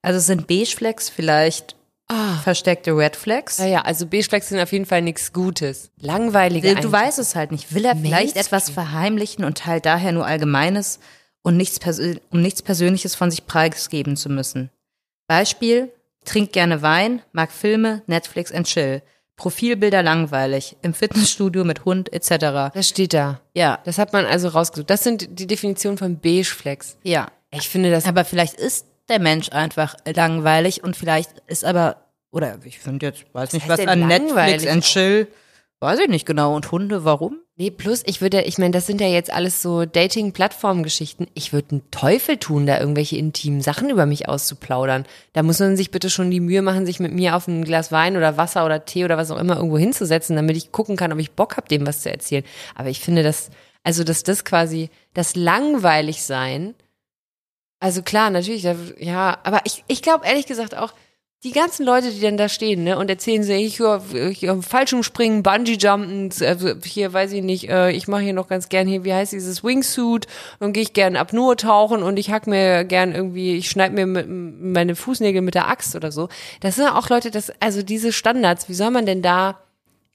Also sind Beige Flags vielleicht Ah. versteckte Red Flags? Naja, also Beige Flags sind auf jeden Fall nichts Gutes. Langweilige Du weißt es halt nicht. Will er vielleicht Mainstream. etwas verheimlichen und teilt daher nur Allgemeines und nichts, um nichts Persönliches von sich preisgeben zu müssen? Beispiel, trinkt gerne Wein, mag Filme, Netflix and Chill. Profilbilder langweilig, im Fitnessstudio mit Hund etc. Das steht da. Ja, Das hat man also rausgesucht. Das sind die Definitionen von Beige Flags. ja. Ich finde das. Aber vielleicht ist der Mensch einfach langweilig und vielleicht ist aber, oder ich finde jetzt, weiß nicht, was an Netflix and Chill, weiß ich nicht genau. Und Hunde, warum? Nee, plus ich würde, ich meine, das sind ja jetzt alles so Dating-Plattform-Geschichten. Ich würde einen Teufel tun, da irgendwelche intimen Sachen über mich auszuplaudern. Da muss man sich bitte schon die Mühe machen, sich mit mir auf ein Glas Wein oder Wasser oder Tee oder was auch immer irgendwo hinzusetzen, damit ich gucken kann, ob ich Bock habe, dem was zu erzählen. Aber ich finde das, Also, dass das quasi das langweilig sein. Also klar, natürlich, ja, aber ich, ich glaube ehrlich gesagt auch, die ganzen Leute, die dann da stehen, ne, und erzählen sie, ich, ich, ich Fallschirmspringen, Bungee-Jumpen, also hier weiß ich nicht, äh, ich mache hier noch ganz gern hier, wie heißt dieses Wingsuit und gehe ich gern Apnoe tauchen und ich hack mir gern irgendwie, ich schneide mir mit, meine Fußnägel mit der Axt oder so. Das sind auch Leute, das, also diese Standards, wie soll man denn da,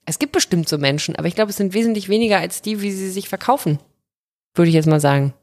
es gibt bestimmt so Menschen, aber ich glaube, es sind wesentlich weniger als die, wie sie sich verkaufen. Würde ich jetzt mal sagen.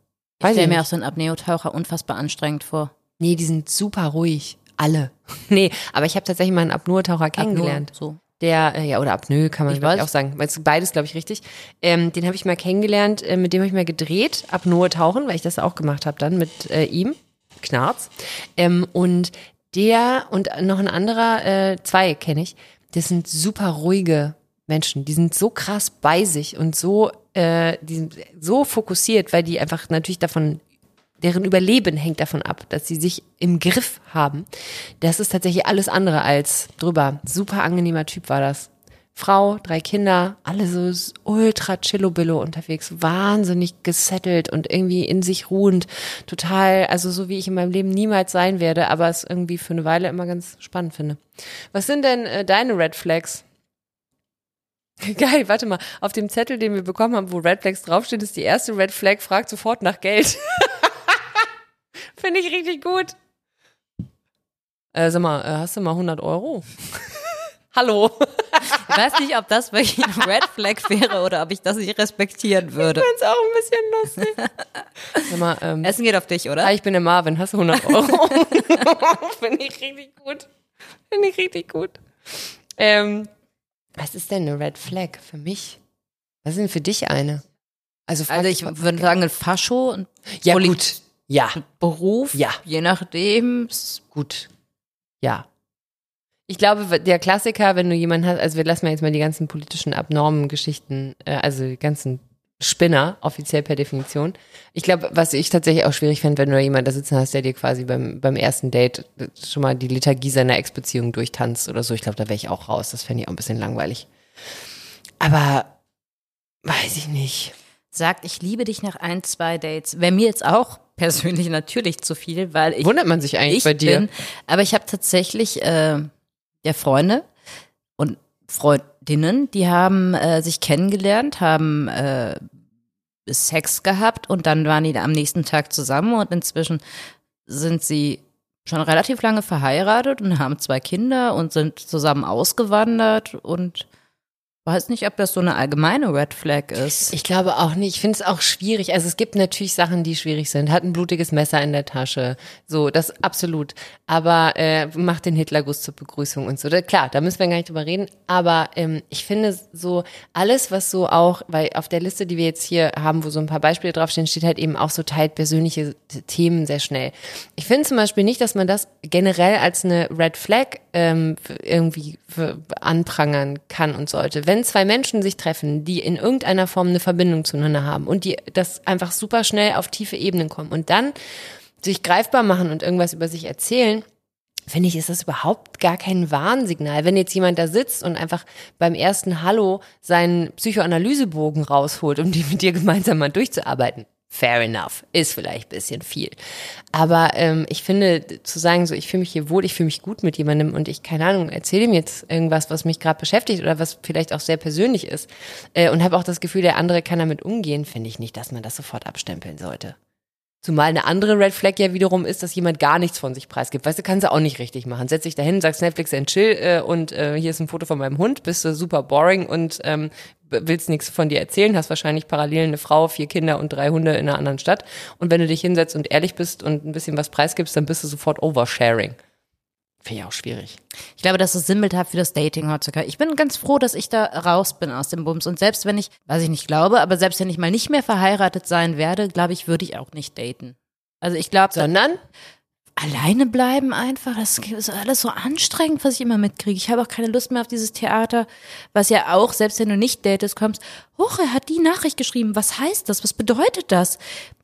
Weiß ich stelle mir auch so einen Apneotaucher unfassbar anstrengend vor. Nee, die sind super ruhig. Alle. [LAUGHS] nee, aber ich habe tatsächlich mal einen Apnoe-Taucher kennengelernt. Apnoe, so. Der, äh, ja, oder Apnoe kann man ich auch sagen. Beides, glaube ich, richtig. Ähm, den habe ich mal kennengelernt, äh, mit dem habe ich mal gedreht, Apnoe-Tauchen, weil ich das auch gemacht habe dann mit äh, ihm, Knarz. Ähm, und der und noch ein anderer, äh, zwei kenne ich, das sind super ruhige Menschen. Die sind so krass bei sich und so, äh, die sind so fokussiert, weil die einfach natürlich davon deren Überleben hängt davon ab, dass sie sich im Griff haben. Das ist tatsächlich alles andere als drüber. Super angenehmer Typ war das. Frau, drei Kinder, alle so ultra chillobillo unterwegs, wahnsinnig gesettelt und irgendwie in sich ruhend, total, also so wie ich in meinem Leben niemals sein werde, aber es irgendwie für eine Weile immer ganz spannend finde. Was sind denn äh, deine Red Flags? [LAUGHS] Geil, warte mal, auf dem Zettel, den wir bekommen haben, wo Red Flags draufsteht, ist die erste Red Flag, fragt sofort nach Geld. [LAUGHS] Finde ich richtig gut. Äh, sag mal, äh, hast du mal 100 Euro? [LAUGHS] Hallo. Ich weiß nicht, ob das wirklich ein Red Flag wäre oder ob ich das nicht respektieren würde. Ich finde es auch ein bisschen lustig. Sag mal, ähm, Essen geht auf dich, oder? Ah, ich bin der Marvin. Hast du 100 Euro? [LAUGHS] Finde ich richtig gut. Finde ich richtig gut. Ähm, was ist denn eine Red Flag für mich? Was ist denn für dich eine? Also, also ich würde sagen, ein Fascho. Ein ja, gut. Ja. Beruf? Ja. Je nachdem. Gut. Ja. Ich glaube, der Klassiker, wenn du jemanden hast, also wir lassen mal jetzt mal die ganzen politischen abnormen Geschichten, äh, also die ganzen Spinner, offiziell per Definition. Ich glaube, was ich tatsächlich auch schwierig fände, wenn du jemanden da sitzen hast, der dir quasi beim, beim ersten Date schon mal die Liturgie seiner Ex-Beziehung durchtanzt oder so. Ich glaube, da wäre ich auch raus. Das fände ich auch ein bisschen langweilig. Aber weiß ich nicht. Sagt, ich liebe dich nach ein, zwei Dates. Wäre mir jetzt auch persönlich natürlich zu viel, weil ich. Wundert man sich eigentlich bei dir? Bin, aber ich habe tatsächlich äh, ja Freunde und Freundinnen, die haben äh, sich kennengelernt, haben äh, Sex gehabt und dann waren die am nächsten Tag zusammen und inzwischen sind sie schon relativ lange verheiratet und haben zwei Kinder und sind zusammen ausgewandert und weiß nicht, ob das so eine allgemeine Red Flag ist. Ich glaube auch nicht. Ich finde es auch schwierig. Also es gibt natürlich Sachen, die schwierig sind. Hat ein blutiges Messer in der Tasche. So, das absolut. Aber äh, macht den Hitlerguss zur Begrüßung und so. Da, klar, da müssen wir gar nicht drüber reden. Aber ähm, ich finde so alles, was so auch, weil auf der Liste, die wir jetzt hier haben, wo so ein paar Beispiele draufstehen, steht halt eben auch so teilt persönliche Themen sehr schnell. Ich finde zum Beispiel nicht, dass man das generell als eine Red Flag ähm, irgendwie anprangern kann und sollte. Wenn zwei Menschen sich treffen, die in irgendeiner Form eine Verbindung zueinander haben und die das einfach super schnell auf tiefe Ebenen kommen und dann sich greifbar machen und irgendwas über sich erzählen, finde ich, ist das überhaupt gar kein Warnsignal. Wenn jetzt jemand da sitzt und einfach beim ersten Hallo seinen Psychoanalysebogen rausholt, um die mit dir gemeinsam mal durchzuarbeiten, fair enough, ist vielleicht ein bisschen viel. Aber ähm, ich finde, zu sagen, so ich fühle mich hier wohl, ich fühle mich gut mit jemandem und ich, keine Ahnung, erzähle ihm jetzt irgendwas, was mich gerade beschäftigt oder was vielleicht auch sehr persönlich ist äh, und habe auch das Gefühl, der andere kann damit umgehen, finde ich nicht, dass man das sofort abstempeln sollte. Zumal eine andere Red Flag ja wiederum ist, dass jemand gar nichts von sich preisgibt. Weißt du, kannst du auch nicht richtig machen. Setz dich dahin, sagst Netflix and chill äh, und äh, hier ist ein Foto von meinem Hund, bist du super boring und ähm, willst nichts von dir erzählen, hast wahrscheinlich parallel eine Frau, vier Kinder und drei Hunde in einer anderen Stadt. Und wenn du dich hinsetzt und ehrlich bist und ein bisschen was preisgibst, dann bist du sofort Oversharing. Finde ich auch schwierig. Ich glaube, das ist sinnbildhaft für das Dating heutzutage. Ich bin ganz froh, dass ich da raus bin aus dem Bums. Und selbst wenn ich, was ich nicht glaube, aber selbst wenn ich mal nicht mehr verheiratet sein werde, glaube ich, würde ich auch nicht daten. Also ich glaube. Sondern? Alleine bleiben einfach, das ist alles so anstrengend, was ich immer mitkriege. Ich habe auch keine Lust mehr auf dieses Theater, was ja auch, selbst wenn du nicht datest, kommst, hoch, er hat die Nachricht geschrieben, was heißt das, was bedeutet das?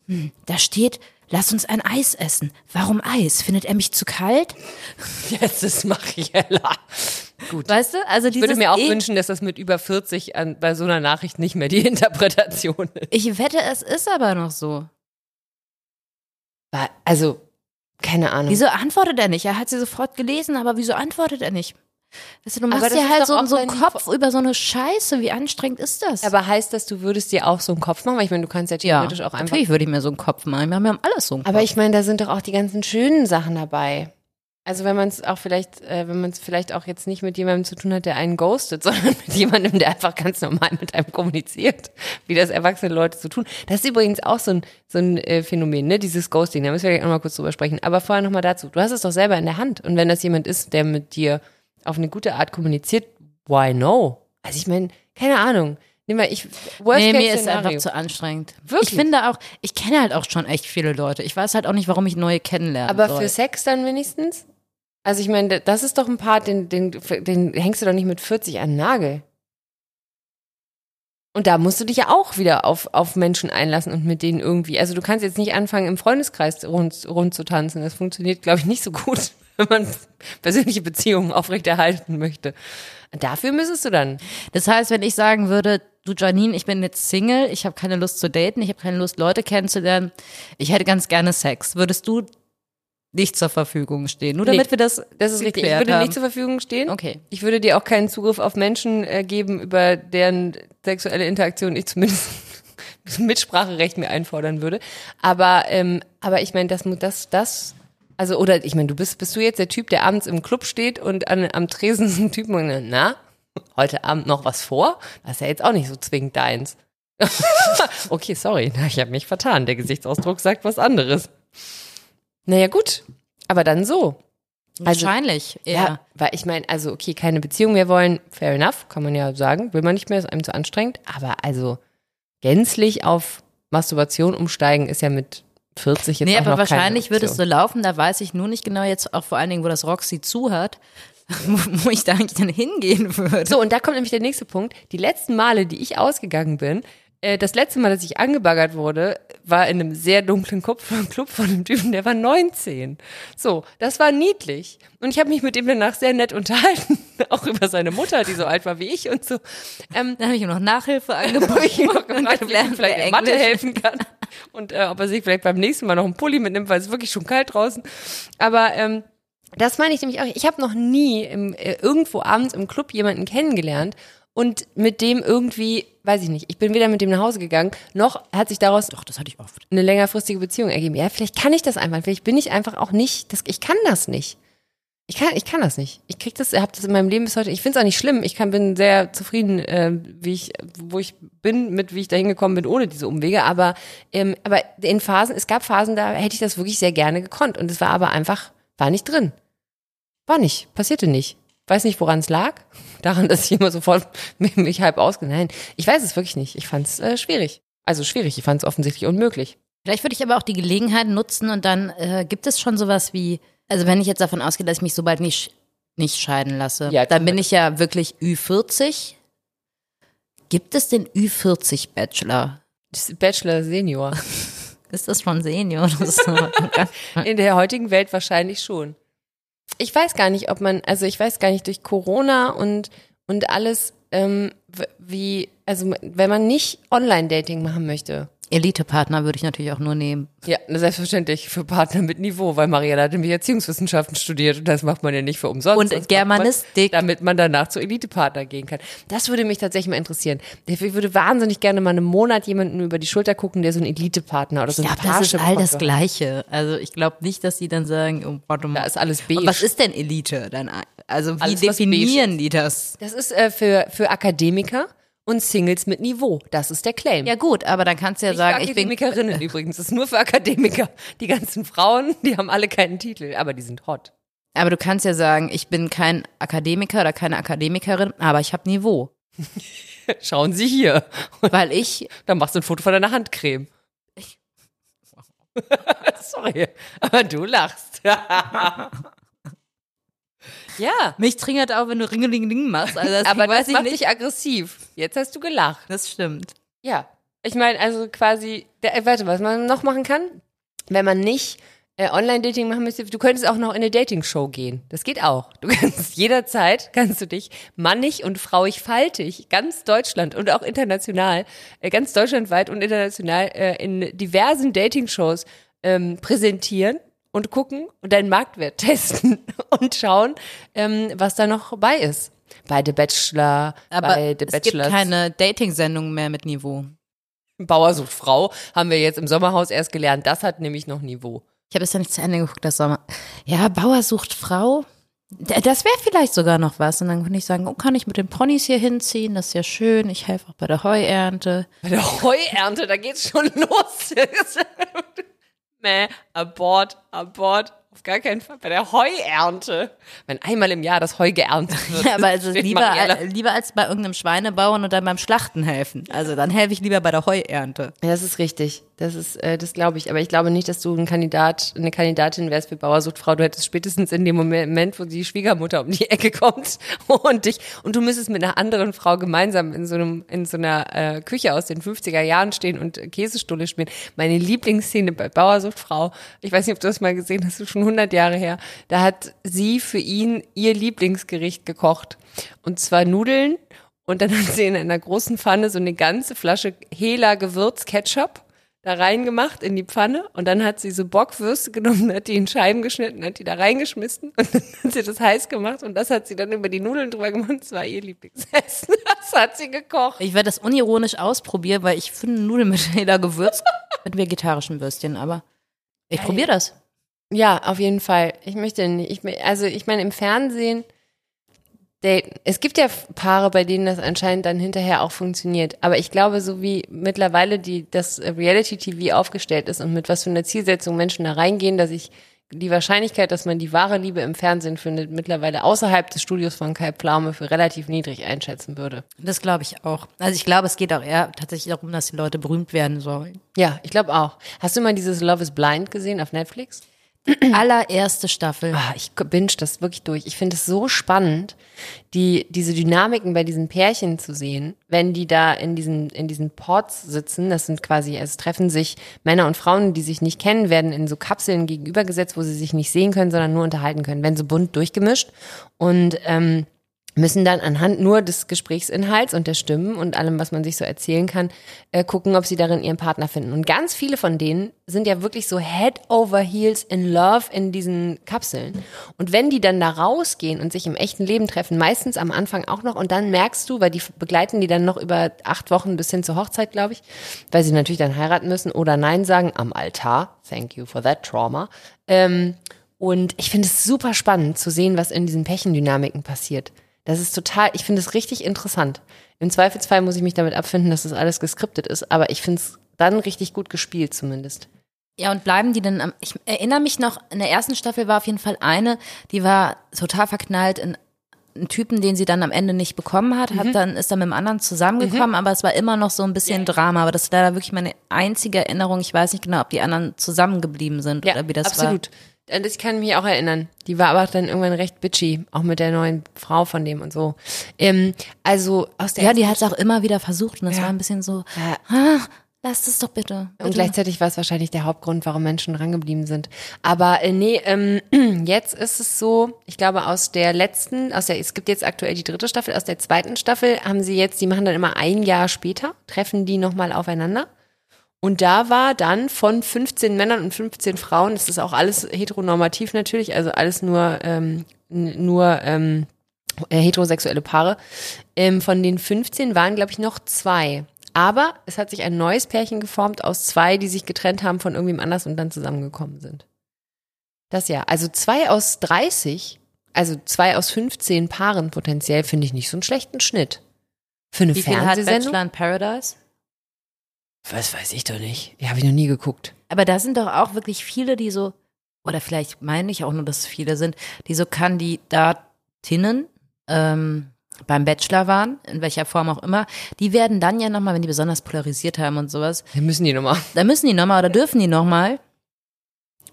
Hm, da steht, Lass uns ein Eis essen. Warum Eis? Findet er mich zu kalt? [LAUGHS] Jetzt ist Mariella. Gut. Weißt du? Also Ich würde mir auch eh- wünschen, dass das mit über 40 an, bei so einer Nachricht nicht mehr die [LAUGHS] Interpretation ist. Ich wette, es ist aber noch so. Also, keine Ahnung. Wieso antwortet er nicht? Er hat sie sofort gelesen, aber wieso antwortet er nicht? Weißt du, machst dir halt so, so einen Kopf über so eine Scheiße. Wie anstrengend ist das? Aber heißt das, du würdest dir auch so einen Kopf machen? Weil ich meine, du kannst ja ja, theoretisch auch einfach. natürlich würde ich mir so einen Kopf machen. Wir haben ja alles so einen Kopf. Aber ich meine, da sind doch auch die ganzen schönen Sachen dabei. Also wenn man es auch vielleicht, äh, wenn man es vielleicht auch jetzt nicht mit jemandem zu tun hat, der einen ghostet, [LAUGHS] sondern mit jemandem, der einfach ganz normal mit einem kommuniziert, wie das erwachsene Leute so tun. Das ist übrigens auch so ein, so ein äh, Phänomen, ne? Dieses Ghosting. Da müssen wir gleich auch mal kurz drüber sprechen. Aber vorher nochmal dazu. Du hast es doch selber in der Hand. Und wenn das jemand ist, der mit dir auf eine gute Art kommuniziert, why no? Also ich meine, keine Ahnung. Nimm mal, ich, worst nee, mir ist einfach zu anstrengend. Wirklich? Ich finde auch, ich kenne halt auch schon echt viele Leute. Ich weiß halt auch nicht, warum ich neue kennenlernen Aber soll. für Sex dann wenigstens? Also ich meine, das ist doch ein Part, den, den, den hängst du doch nicht mit 40 an den Nagel. Und da musst du dich ja auch wieder auf, auf Menschen einlassen und mit denen irgendwie, also du kannst jetzt nicht anfangen, im Freundeskreis rund, rund zu tanzen. Das funktioniert, glaube ich, nicht so gut, [LAUGHS] wenn man persönliche Beziehungen aufrechterhalten möchte. Dafür müsstest du dann. Das heißt, wenn ich sagen würde, du Janine, ich bin jetzt Single, ich habe keine Lust zu daten, ich habe keine Lust, Leute kennenzulernen, ich hätte ganz gerne Sex. Würdest du nicht zur Verfügung stehen? Nur damit Nee, wir das Das ist richtig. Ich würde haben. nicht zur Verfügung stehen. Okay. Ich würde dir auch keinen Zugriff auf Menschen äh, geben, über deren sexuelle Interaktion ich zumindest [LAUGHS] Mitspracherecht mir einfordern würde. Aber, ähm, aber ich meine, das, das, das, also, oder ich meine, du bist, bist du jetzt der Typ, der abends im Club steht und an, am Tresen so ein Typ und na, heute Abend noch was vor? Das ist ja jetzt auch nicht so zwingend deins. [LAUGHS] okay, sorry, ich habe mich vertan. Der Gesichtsausdruck sagt was anderes. Naja, gut. Aber dann so. Also- Wahrscheinlich, ja. Ja, weil ich meine, also okay, keine Beziehung mehr wollen, fair enough, kann man ja sagen, will man nicht mehr, ist einem zu anstrengend, aber also gänzlich auf Masturbation umsteigen ist ja mit 40 jetzt Nee, aber wahrscheinlich wird es so laufen, da weiß ich nur nicht genau jetzt auch vor allen Dingen, wo das Roxy zuhört, [LAUGHS] wo, wo ich da eigentlich dann hingehen würde. So, und da kommt nämlich der nächste Punkt. Die letzten Male, die ich ausgegangen bin, das letzte Mal, dass ich angebaggert wurde, war in einem sehr dunklen Club, [LAUGHS] Club von einem Typen, der war 19. So, das war niedlich. Und ich habe mich mit ihm danach sehr nett unterhalten, [LAUGHS] auch über seine Mutter, die so alt war wie ich und so. Ähm, Dann habe ich ihm noch Nachhilfe angeboten. [LAUGHS] ich noch gefragt, ob ich ihm vielleicht in Mathe helfen kann. Und äh, ob er sich vielleicht beim nächsten Mal noch einen Pulli mitnimmt, weil es ist wirklich schon kalt draußen. Aber ähm, das meine ich nämlich auch. Ich habe noch nie im, äh, irgendwo abends im Club jemanden kennengelernt und mit dem irgendwie, weiß ich nicht, ich bin weder mit dem nach Hause gegangen, noch hat sich daraus Doch, das hatte ich oft. eine längerfristige Beziehung ergeben. Ja, vielleicht kann ich das einfach. Vielleicht bin ich einfach auch nicht. Das, ich kann das nicht. Ich kann, ich kann das nicht. Ich krieg das, habe das in meinem Leben bis heute. Ich finde es auch nicht schlimm. Ich kann, bin sehr zufrieden, äh, wie ich, wo ich bin, mit wie ich da hingekommen bin, ohne diese Umwege. Aber, ähm, aber in Phasen, es gab Phasen, da hätte ich das wirklich sehr gerne gekonnt. Und es war aber einfach, war nicht drin. War nicht, passierte nicht. Weiß nicht, woran es lag. [LAUGHS] Daran, dass ich immer sofort [LAUGHS] mich, halb ausge. Nein, ich weiß es wirklich nicht. Ich fand es äh, schwierig. Also schwierig. Ich fand es offensichtlich unmöglich. Vielleicht würde ich aber auch die Gelegenheit nutzen und dann äh, gibt es schon sowas wie, also wenn ich jetzt davon ausgehe, dass ich mich so bald nicht, nicht scheiden lasse, Ja, dann bin ich ja wirklich Ü40. Gibt es den Ü40 Bachelor? Bachelor Senior. [LAUGHS] Ist das schon Senior? Das so In der heutigen Welt wahrscheinlich schon. Ich weiß gar nicht, ob man, also ich weiß gar nicht, durch Corona und, und alles, ähm, wie, also wenn man nicht Online-Dating machen möchte. Elite-Partner würde ich natürlich auch nur nehmen. Ja, selbstverständlich für Partner mit Niveau, weil Mariella hat nämlich Erziehungswissenschaften studiert und das macht man ja nicht für umsonst. Und Germanistik. Man, damit man danach zu Elite-Partner gehen kann. Das würde mich tatsächlich mal interessieren. Ich würde wahnsinnig gerne mal einen Monat jemanden über die Schulter gucken, der so ein Elite-Partner oder so ein glaube, das ist all das. Gleiche. Also ich glaube nicht, dass die dann sagen, oh, warte mal. Da ist alles beige. Und was ist denn Elite dann? Also wie Alles, definieren die das? Das ist äh, für, für Akademiker und Singles mit Niveau. Das ist der Claim. Ja gut, aber dann kannst du ja Nicht sagen, ich bin Akademikerinnen [LAUGHS] übrigens. Das ist nur für Akademiker. Die ganzen Frauen, die haben alle keinen Titel, aber die sind hot. Aber du kannst ja sagen, ich bin kein Akademiker oder keine Akademikerin, aber ich habe Niveau. [LAUGHS] Schauen Sie hier. Weil ich, [LAUGHS] dann machst du ein Foto von deiner Handcreme. Sorry, aber du lachst. Ja, mich triggert auch, wenn du Ringelingeling machst. Also das aber das ich macht nicht. dich aggressiv. Jetzt hast du gelacht. Das stimmt. Ja. Ich meine, also quasi, der, äh, warte, was man noch machen kann, wenn man nicht äh, Online-Dating machen müsstest, du könntest auch noch in eine Dating-Show gehen. Das geht auch. Du [LAUGHS] kannst jederzeit, kannst du dich mannig und frauig faltig, ganz Deutschland und auch international, äh, ganz deutschlandweit und international äh, in diversen Dating-Shows ähm, präsentieren und gucken und deinen Marktwert [LAUGHS] testen und schauen, ähm, was da noch bei ist. Bei The Bachelor, Aber bei The es gibt keine Dating-Sendung mehr mit Niveau. Bauer sucht Frau, haben wir jetzt im Sommerhaus erst gelernt. Das hat nämlich noch Niveau. Ich habe es ja nicht zu Ende geguckt, das Sommer. Ja, Bauer sucht Frau. Das wäre vielleicht sogar noch was. Und dann könnte ich sagen, oh, kann ich mit den Ponys hier hinziehen? Das ist ja schön. Ich helfe auch bei der Heuernte. Bei der Heuernte, da geht's schon [LAUGHS] los. Meh, abort, abort. Auf gar keinen Fall. Bei der Heuernte. Wenn einmal im Jahr das Heu geerntet [LAUGHS] wird. Ja, aber also lieber, äh, lieber als bei irgendeinem Schweinebauern und dann beim Schlachten helfen. Also dann helfe ich lieber bei der Heuernte. Ja, das ist richtig. Das ist, äh, das glaube ich. Aber ich glaube nicht, dass du ein Kandidat, eine Kandidatin wärst für Bauersuchtfrau. Du hättest spätestens in dem Moment, wo die Schwiegermutter um die Ecke kommt [LAUGHS] und dich, und du müsstest mit einer anderen Frau gemeinsam in so einem, in so einer äh, Küche aus den 50er Jahren stehen und Käsestulle spielen. Meine Lieblingsszene bei Bauersuchtfrau, ich weiß nicht, ob du das mal gesehen hast, das ist schon 100 Jahre her. Da hat sie für ihn ihr Lieblingsgericht gekocht. Und zwar Nudeln und dann hat sie in einer großen Pfanne so eine ganze Flasche Hela Gewürz-Ketchup da reingemacht in die Pfanne und dann hat sie so Bockwürste genommen, hat die in Scheiben geschnitten, hat die da reingeschmissen und dann hat sie das heiß gemacht und das hat sie dann über die Nudeln drüber gemacht. Das war ihr Lieblingsessen. [LAUGHS] Das hat sie gekocht. Ich werde das unironisch ausprobieren, weil ich finde Nudeln mit jeder Gewürz mit vegetarischen Würstchen, aber ich probiere das. Ja, auf jeden Fall. Ich möchte nicht. Ich, also ich meine, im Fernsehen, daten. es gibt ja Paare, bei denen das anscheinend dann hinterher auch funktioniert. Aber ich glaube, so wie mittlerweile die, das Reality-TV aufgestellt ist und mit was für einer Zielsetzung Menschen da reingehen, dass ich die Wahrscheinlichkeit, dass man die wahre Liebe im Fernsehen findet, mittlerweile außerhalb des Studios von Kai Pflaume für relativ niedrig einschätzen würde. Das glaube ich auch. Also ich glaube, es geht auch eher tatsächlich darum, dass die Leute berühmt werden sollen. Ja, ich glaube auch. Hast du mal dieses Love is Blind gesehen auf Netflix? [CLEARS THROAT] Allererste Staffel. Ah, ich binge das wirklich durch. Ich finde es so spannend, die, diese Dynamiken bei diesen Pärchen zu sehen, wenn die da in diesen, in diesen Pods sitzen. Das sind quasi, es treffen sich Männer und Frauen, die sich nicht kennen, werden in so Kapseln gegenübergesetzt, wo sie sich nicht sehen können, sondern nur unterhalten können, werden so bunt durchgemischt und, ähm, müssen dann anhand nur des Gesprächsinhalts und der Stimmen und allem, was man sich so erzählen kann, äh, gucken, ob sie darin ihren Partner finden. Und ganz viele von denen sind ja wirklich so head over heels in love in diesen Kapseln. Und wenn die dann da rausgehen und sich im echten Leben treffen, meistens am Anfang auch noch, und dann merkst du, weil die begleiten die dann noch über acht Wochen bis hin zur Hochzeit, glaube ich, weil sie natürlich dann heiraten müssen oder Nein sagen am Altar. Thank you for that trauma. Ähm, und ich finde es super spannend zu sehen, was in diesen Pärchendynamiken passiert. Das ist total, ich finde es richtig interessant. Im Zweifelsfall muss ich mich damit abfinden, dass das alles geskriptet ist, aber ich finde es dann richtig gut gespielt zumindest. Ja, und bleiben die denn am, ich erinnere mich noch, in der ersten Staffel war auf jeden Fall eine, die war total verknallt in einen Typen, den sie dann am Ende nicht bekommen hat, hat dann, ist dann mit dem anderen zusammengekommen, aber es war immer noch so ein bisschen Drama, aber das ist leider wirklich meine einzige Erinnerung. Ich weiß nicht genau, ob die anderen zusammengeblieben sind oder wie das absolut. Und ich kann mich auch erinnern. Die war aber dann irgendwann recht bitchy, auch mit der neuen Frau von dem und so. Ähm, also aus der. Ja, die hat es auch immer wieder versucht und das Ja. war ein bisschen so, Ja. ah, lass es doch bitte. bitte. Und gleichzeitig war es wahrscheinlich der Hauptgrund, warum Menschen drangeblieben sind. Aber äh, nee, ähm, [CLEARS THROAT] jetzt ist es so, ich glaube aus der letzten, aus der, es gibt jetzt aktuell die dritte Staffel, aus der zweiten Staffel haben sie jetzt, die machen dann immer ein Jahr später, treffen die nochmal aufeinander. Und da war dann von 15 Männern und 15 Frauen, das ist auch alles heteronormativ natürlich, also alles nur, ähm, nur ähm, äh, heterosexuelle Paare. Ähm, von den 15 waren, glaube ich, noch zwei. Aber es hat sich ein neues Pärchen geformt aus zwei, die sich getrennt haben von irgendwem anders und dann zusammengekommen sind. Das ja. Also zwei aus 30, also zwei aus 15 Paaren potenziell, finde ich nicht so einen schlechten Schnitt. Für eine Wie viel hat Fernsehsendung? Bachelor in Paradise? Was weiß ich doch nicht. Ja, habe ich noch nie geguckt. Aber da sind doch auch wirklich viele, die so, oder vielleicht meine ich auch nur, dass es viele sind, die so Kandidatinnen ähm, beim Bachelor waren, in welcher Form auch immer, die werden dann ja nochmal, wenn die besonders polarisiert haben und sowas, Wir müssen die nochmal. da müssen die nochmal oder dürfen die nochmal.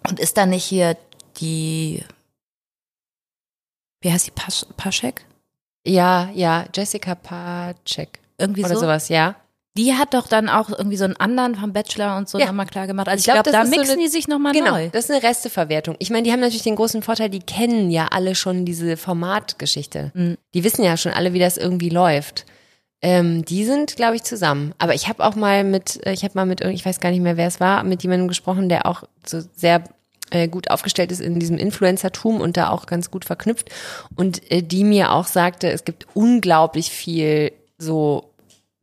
Und ist da nicht hier die, wie heißt die, Pas Paschek? Ja, ja, Jessica Pacek. Irgendwie Oder so. sowas, ja. Die hat doch dann auch irgendwie so einen anderen vom Bachelor und so Ja. nochmal klar gemacht. Also ich Ich glaub, glaube, da das ist so mixen eine- die sich nochmal Genau, neu. das ist eine Resteverwertung. Ich meine, die haben natürlich den großen Vorteil, die kennen ja alle schon diese Formatgeschichte. Mhm. Die wissen ja schon alle, wie das irgendwie läuft. Ähm, die sind, glaube ich, zusammen. Aber ich habe auch mal mit, äh, ich habe mal mit, irgend- ich weiß gar nicht mehr, wer es war, mit jemandem gesprochen, der auch so sehr äh, gut aufgestellt ist in diesem Influencertum und da auch ganz gut verknüpft. Und äh, die mir auch sagte, es gibt unglaublich viel so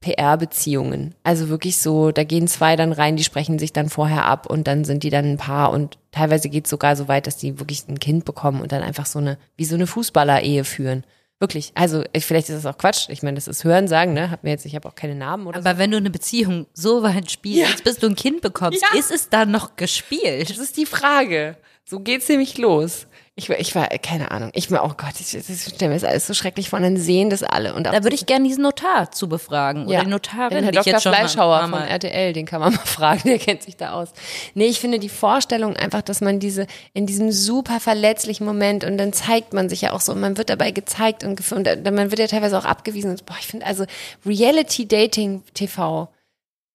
PR-Beziehungen. Also wirklich so, da gehen zwei dann rein, die sprechen sich dann vorher ab und dann sind die dann ein Paar und teilweise geht es sogar so weit, dass die wirklich ein Kind bekommen und dann einfach so eine, wie so eine Fußballer-Ehe führen. Wirklich. Also ich, vielleicht ist das auch Quatsch. Ich meine, das ist Hörensagen, ne? Hab mir jetzt, ich habe auch keine Namen oder so. Aber wenn du eine Beziehung so weit spielst, Ja. bis du ein Kind bekommst, Ja. ist es dann noch gespielt? Das ist die Frage. So geht's nämlich los. Ich war, ich war, keine Ahnung. Ich war, oh Gott, ich, ich stelle mir das alles so schrecklich vor. Und dann sehen das alle. Und Da würde ich gerne diesen Notar zu befragen. Oder die Notarin, Den Herr Dr. jetzt schon mal- Fleischhauer von RTL, den kann man mal [LAUGHS] fragen, der kennt sich da aus. Nee, ich finde die Vorstellung einfach, dass man diese, in diesem super verletzlichen Moment und dann zeigt man sich ja auch so und man wird dabei gezeigt und, und dann- man wird ja teilweise auch abgewiesen und boah, ich finde also Reality Dating TV,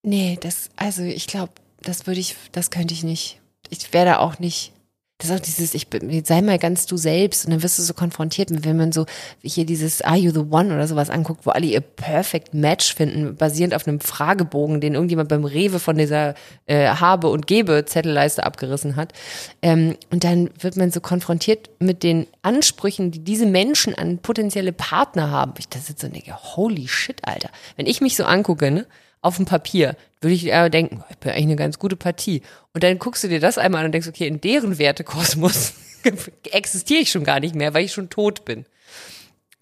nee, das, also ich glaube, das würde ich, das könnte ich nicht. Ich wäre da auch nicht. Das ist auch dieses, ich sei mal ganz du selbst und dann wirst du so konfrontiert wenn man so hier dieses Are You the One oder sowas anguckt, wo alle ihr Perfect Match finden, basierend auf einem Fragebogen, den irgendjemand beim Rewe von dieser äh, Habe und Gebe Zettelleiste abgerissen hat. Ähm, und dann wird man so konfrontiert mit den Ansprüchen, die diese Menschen an potenzielle Partner haben. Ich das sitze und denke, holy shit, Alter. Wenn ich mich so angucke, ne? Auf dem Papier, würde ich eher denken, ich bin eigentlich eine ganz gute Partie. Und dann guckst du dir das einmal an und denkst, okay, in deren Wertekosmos [LAUGHS] existiere ich schon gar nicht mehr, weil ich schon tot bin.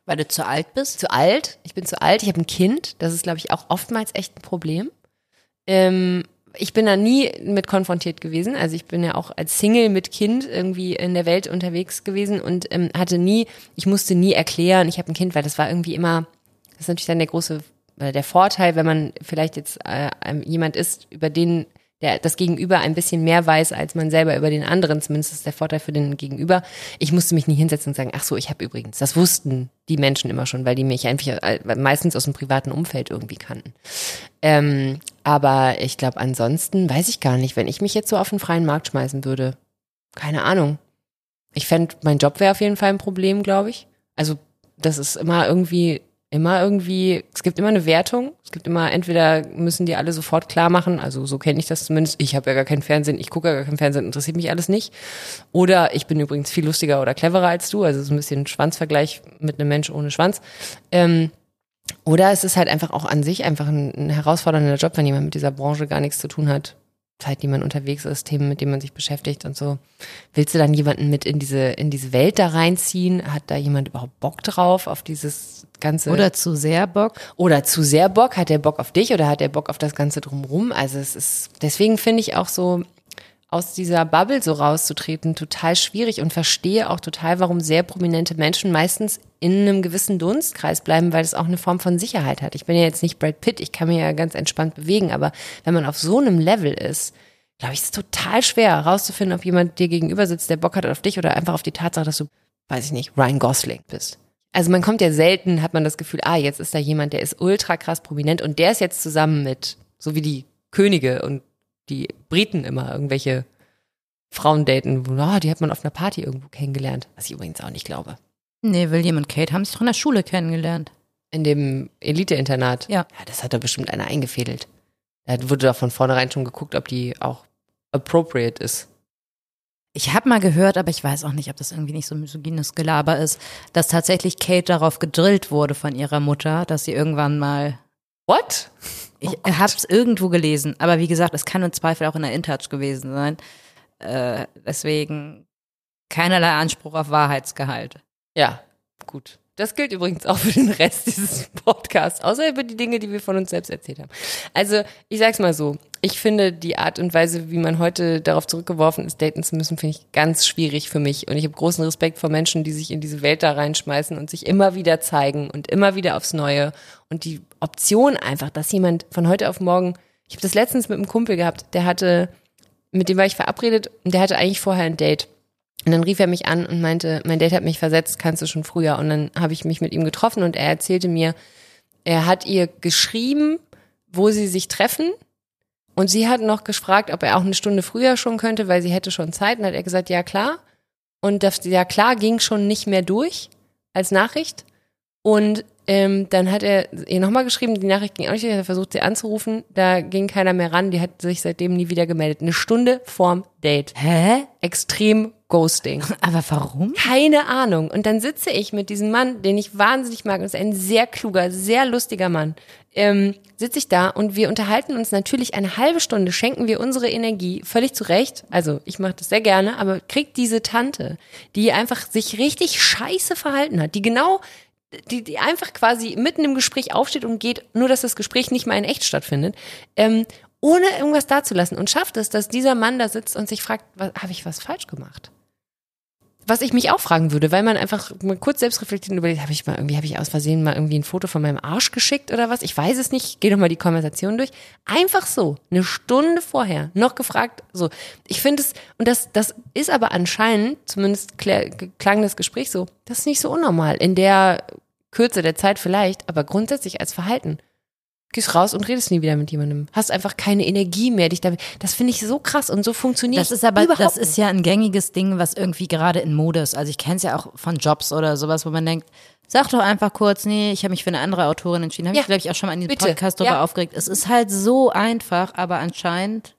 Weil du zu alt bist? Zu alt, ich bin zu alt, ich habe ein Kind, das ist, glaube ich, auch oftmals echt ein Problem. Ähm, ich bin da nie mit konfrontiert gewesen. Also ich bin ja auch als Single mit Kind irgendwie in der Welt unterwegs gewesen und ähm, hatte nie, ich musste nie erklären, ich habe ein Kind, weil das war irgendwie immer, das ist natürlich dann der große, oder der Vorteil, wenn man vielleicht jetzt äh, jemand ist, über den der das Gegenüber ein bisschen mehr weiß als man selber über den anderen. Zumindest ist der Vorteil für den Gegenüber. Ich musste mich nie hinsetzen und sagen, ach so, ich habe übrigens. Das wussten die Menschen immer schon, weil die mich einfach äh, meistens aus dem privaten Umfeld irgendwie kannten. Ähm, aber ich glaube, ansonsten weiß ich gar nicht, wenn ich mich jetzt so auf den freien Markt schmeißen würde. Keine Ahnung. Ich fände, mein Job wäre auf jeden Fall ein Problem, glaube ich. Also, das ist immer irgendwie, immer irgendwie, es gibt immer eine Wertung. Es gibt immer, entweder müssen die alle sofort klar machen, also so kenne ich das zumindest. Ich habe ja gar keinen Fernsehen, ich gucke ja gar keinen Fernsehen, interessiert mich alles nicht. Oder ich bin übrigens viel lustiger oder cleverer als du, also so ein bisschen Schwanzvergleich mit einem Mensch ohne Schwanz. Ähm, oder es ist halt einfach auch an sich einfach ein, ein herausfordernder Job, wenn jemand mit dieser Branche gar nichts zu tun hat. Zeit, die man unterwegs ist, Themen, mit denen man sich beschäftigt und so. Willst du dann jemanden mit in diese, in diese Welt da reinziehen? Hat da jemand überhaupt Bock drauf, auf dieses ganze? Oder zu sehr Bock? oder zu sehr Bock? Hat der Bock auf dich oder hat der Bock auf das Ganze drumrum? Also es ist, deswegen finde ich auch so, aus dieser Bubble so rauszutreten, total schwierig und verstehe auch total, warum sehr prominente Menschen meistens in einem gewissen Dunstkreis bleiben, weil es auch eine Form von Sicherheit hat. Ich bin ja jetzt nicht Brad Pitt, ich kann mich ja ganz entspannt bewegen, aber wenn man auf so einem Level ist, glaube ich, ist es total schwer herauszufinden, ob jemand dir gegenüber sitzt, der Bock hat auf dich oder einfach auf die Tatsache, dass du, weiß ich nicht, Ryan Gosling bist. Also man kommt ja selten, hat man das Gefühl, ah, jetzt ist da jemand, der ist ultra krass prominent und der ist jetzt zusammen mit, so wie die Könige und die Briten immer irgendwelche Frauen daten, wo, ah, die hat man auf einer Party irgendwo kennengelernt, was ich übrigens auch nicht glaube. Nee, William und Kate haben sich doch in der Schule kennengelernt. In dem Elite-Internat. Ja. Ja, das hat da bestimmt einer eingefädelt. Da wurde doch von vornherein schon geguckt, ob die auch appropriate ist. Ich habe mal gehört, aber ich weiß auch nicht, ob das irgendwie nicht so misogynes Gelaber ist, dass tatsächlich Kate darauf gedrillt wurde von ihrer Mutter, dass sie irgendwann mal. What? Ich Oh habe es irgendwo gelesen, aber wie gesagt, es kann im Zweifel auch in der InTouch gewesen sein. Äh, deswegen keinerlei Anspruch auf Wahrheitsgehalt. Ja, gut. Das gilt übrigens auch für den Rest dieses Podcasts, außer über die Dinge, die wir von uns selbst erzählt haben. Also, ich sag's mal so. Ich finde die Art und Weise, wie man heute darauf zurückgeworfen ist, daten zu müssen, finde ich ganz schwierig für mich. Und ich habe großen Respekt vor Menschen, die sich in diese Welt da reinschmeißen und sich immer wieder zeigen und immer wieder aufs Neue. Und die Option einfach, dass jemand von heute auf morgen, ich habe das letztens mit einem Kumpel gehabt, der hatte, mit dem war ich verabredet und der hatte eigentlich vorher ein Date. Und dann rief er mich an und meinte, mein Date hat mich versetzt, kannst du schon früher. Und dann habe ich mich mit ihm getroffen und er erzählte mir, er hat ihr geschrieben, wo sie sich treffen. Und sie hat noch gefragt, ob er auch eine Stunde früher schon könnte, weil sie hätte schon Zeit. Und hat er gesagt, ja klar. Und das ja klar ging schon nicht mehr durch als Nachricht. Und ähm, dann hat er ihr nochmal geschrieben, die Nachricht ging auch nicht, er hat versucht, sie anzurufen, da ging keiner mehr ran, die hat sich seitdem nie wieder gemeldet. Eine Stunde vorm Date. Hä? Extrem Ghosting. Aber warum? Keine Ahnung. Und dann sitze ich mit diesem Mann, den ich wahnsinnig mag, und ist ein sehr kluger, sehr lustiger Mann. Ähm, sitze ich da und wir unterhalten uns natürlich eine halbe Stunde, schenken wir unsere Energie, völlig zurecht. Also ich mache das sehr gerne, aber kriegt diese Tante, die einfach sich richtig scheiße verhalten hat, die genau die, die einfach quasi mitten im Gespräch aufsteht und geht, nur dass das Gespräch nicht mal in echt stattfindet, ähm, ohne irgendwas dazulassen und schafft es, dass dieser Mann da sitzt und sich fragt, habe ich was falsch gemacht? Was ich mich auch fragen würde, weil man einfach mal kurz selbst reflektiert und überlegt, habe ich mal irgendwie, habe ich aus Versehen mal irgendwie ein Foto von meinem Arsch geschickt oder was? Ich weiß es nicht. Geh doch mal die Konversation durch. Einfach so, eine Stunde vorher, noch gefragt, so. Ich finde es, und das, das ist aber anscheinend, zumindest klang das Gespräch so, das ist nicht so unnormal. In der Kürze der Zeit vielleicht, aber grundsätzlich als Verhalten gehst raus und redest nie wieder mit jemandem. Hast einfach keine Energie mehr, dich damit. Das finde ich so krass und so funktioniert. Das ist aber, das ist ja ein gängiges Ding, was irgendwie gerade in Mode ist. Also ich kenne es ja auch von Jobs oder sowas, wo man denkt, sag doch einfach kurz, nee, ich habe mich für eine andere Autorin entschieden. Habe ja, ich, glaube ich, auch schon mal in diesem bitte. Podcast darüber ja. aufgeregt. Es ist halt so einfach, aber anscheinend.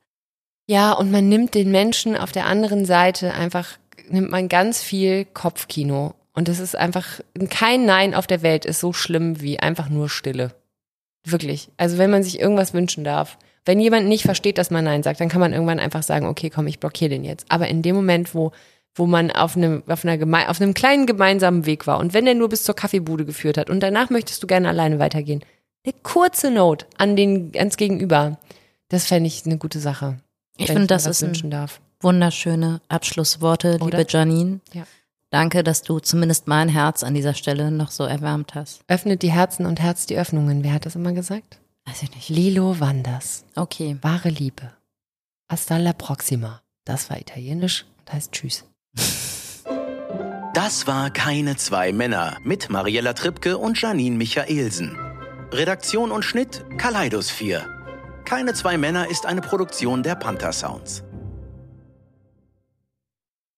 Ja, und man nimmt den Menschen auf der anderen Seite einfach, nimmt man ganz viel Kopfkino. Und es ist einfach, kein Nein auf der Welt ist so schlimm wie einfach nur Stille. Wirklich. Also wenn man sich irgendwas wünschen darf. Wenn jemand nicht versteht, dass man Nein sagt, dann kann man irgendwann einfach sagen, okay, komm, ich blockiere den jetzt. Aber in dem Moment, wo, wo man auf einem, auf, einer auf einem kleinen gemeinsamen Weg war und wenn der nur bis zur Kaffeebude geführt hat und danach möchtest du gerne alleine weitergehen, eine kurze Note an den, ans Gegenüber, das fände ich eine gute Sache. Ich finde, das ist ein darf. wunderschöne Abschlussworte, Oder? liebe Janine. Ja. Danke, dass du zumindest mein Herz an dieser Stelle noch so erwärmt hast. Öffnet die Herzen und Herz die Öffnungen. Wer hat das immer gesagt? Weiß ich nicht. Lilo Wanders. Okay. Wahre Liebe. Hasta la proxima. Das war italienisch und heißt Tschüss. Das war Keine zwei Männer mit Mariella Trippke und Janine Michaelsen. Redaktion und Schnitt Kaleidos 4. Keine zwei Männer ist eine Produktion der Panther Sounds.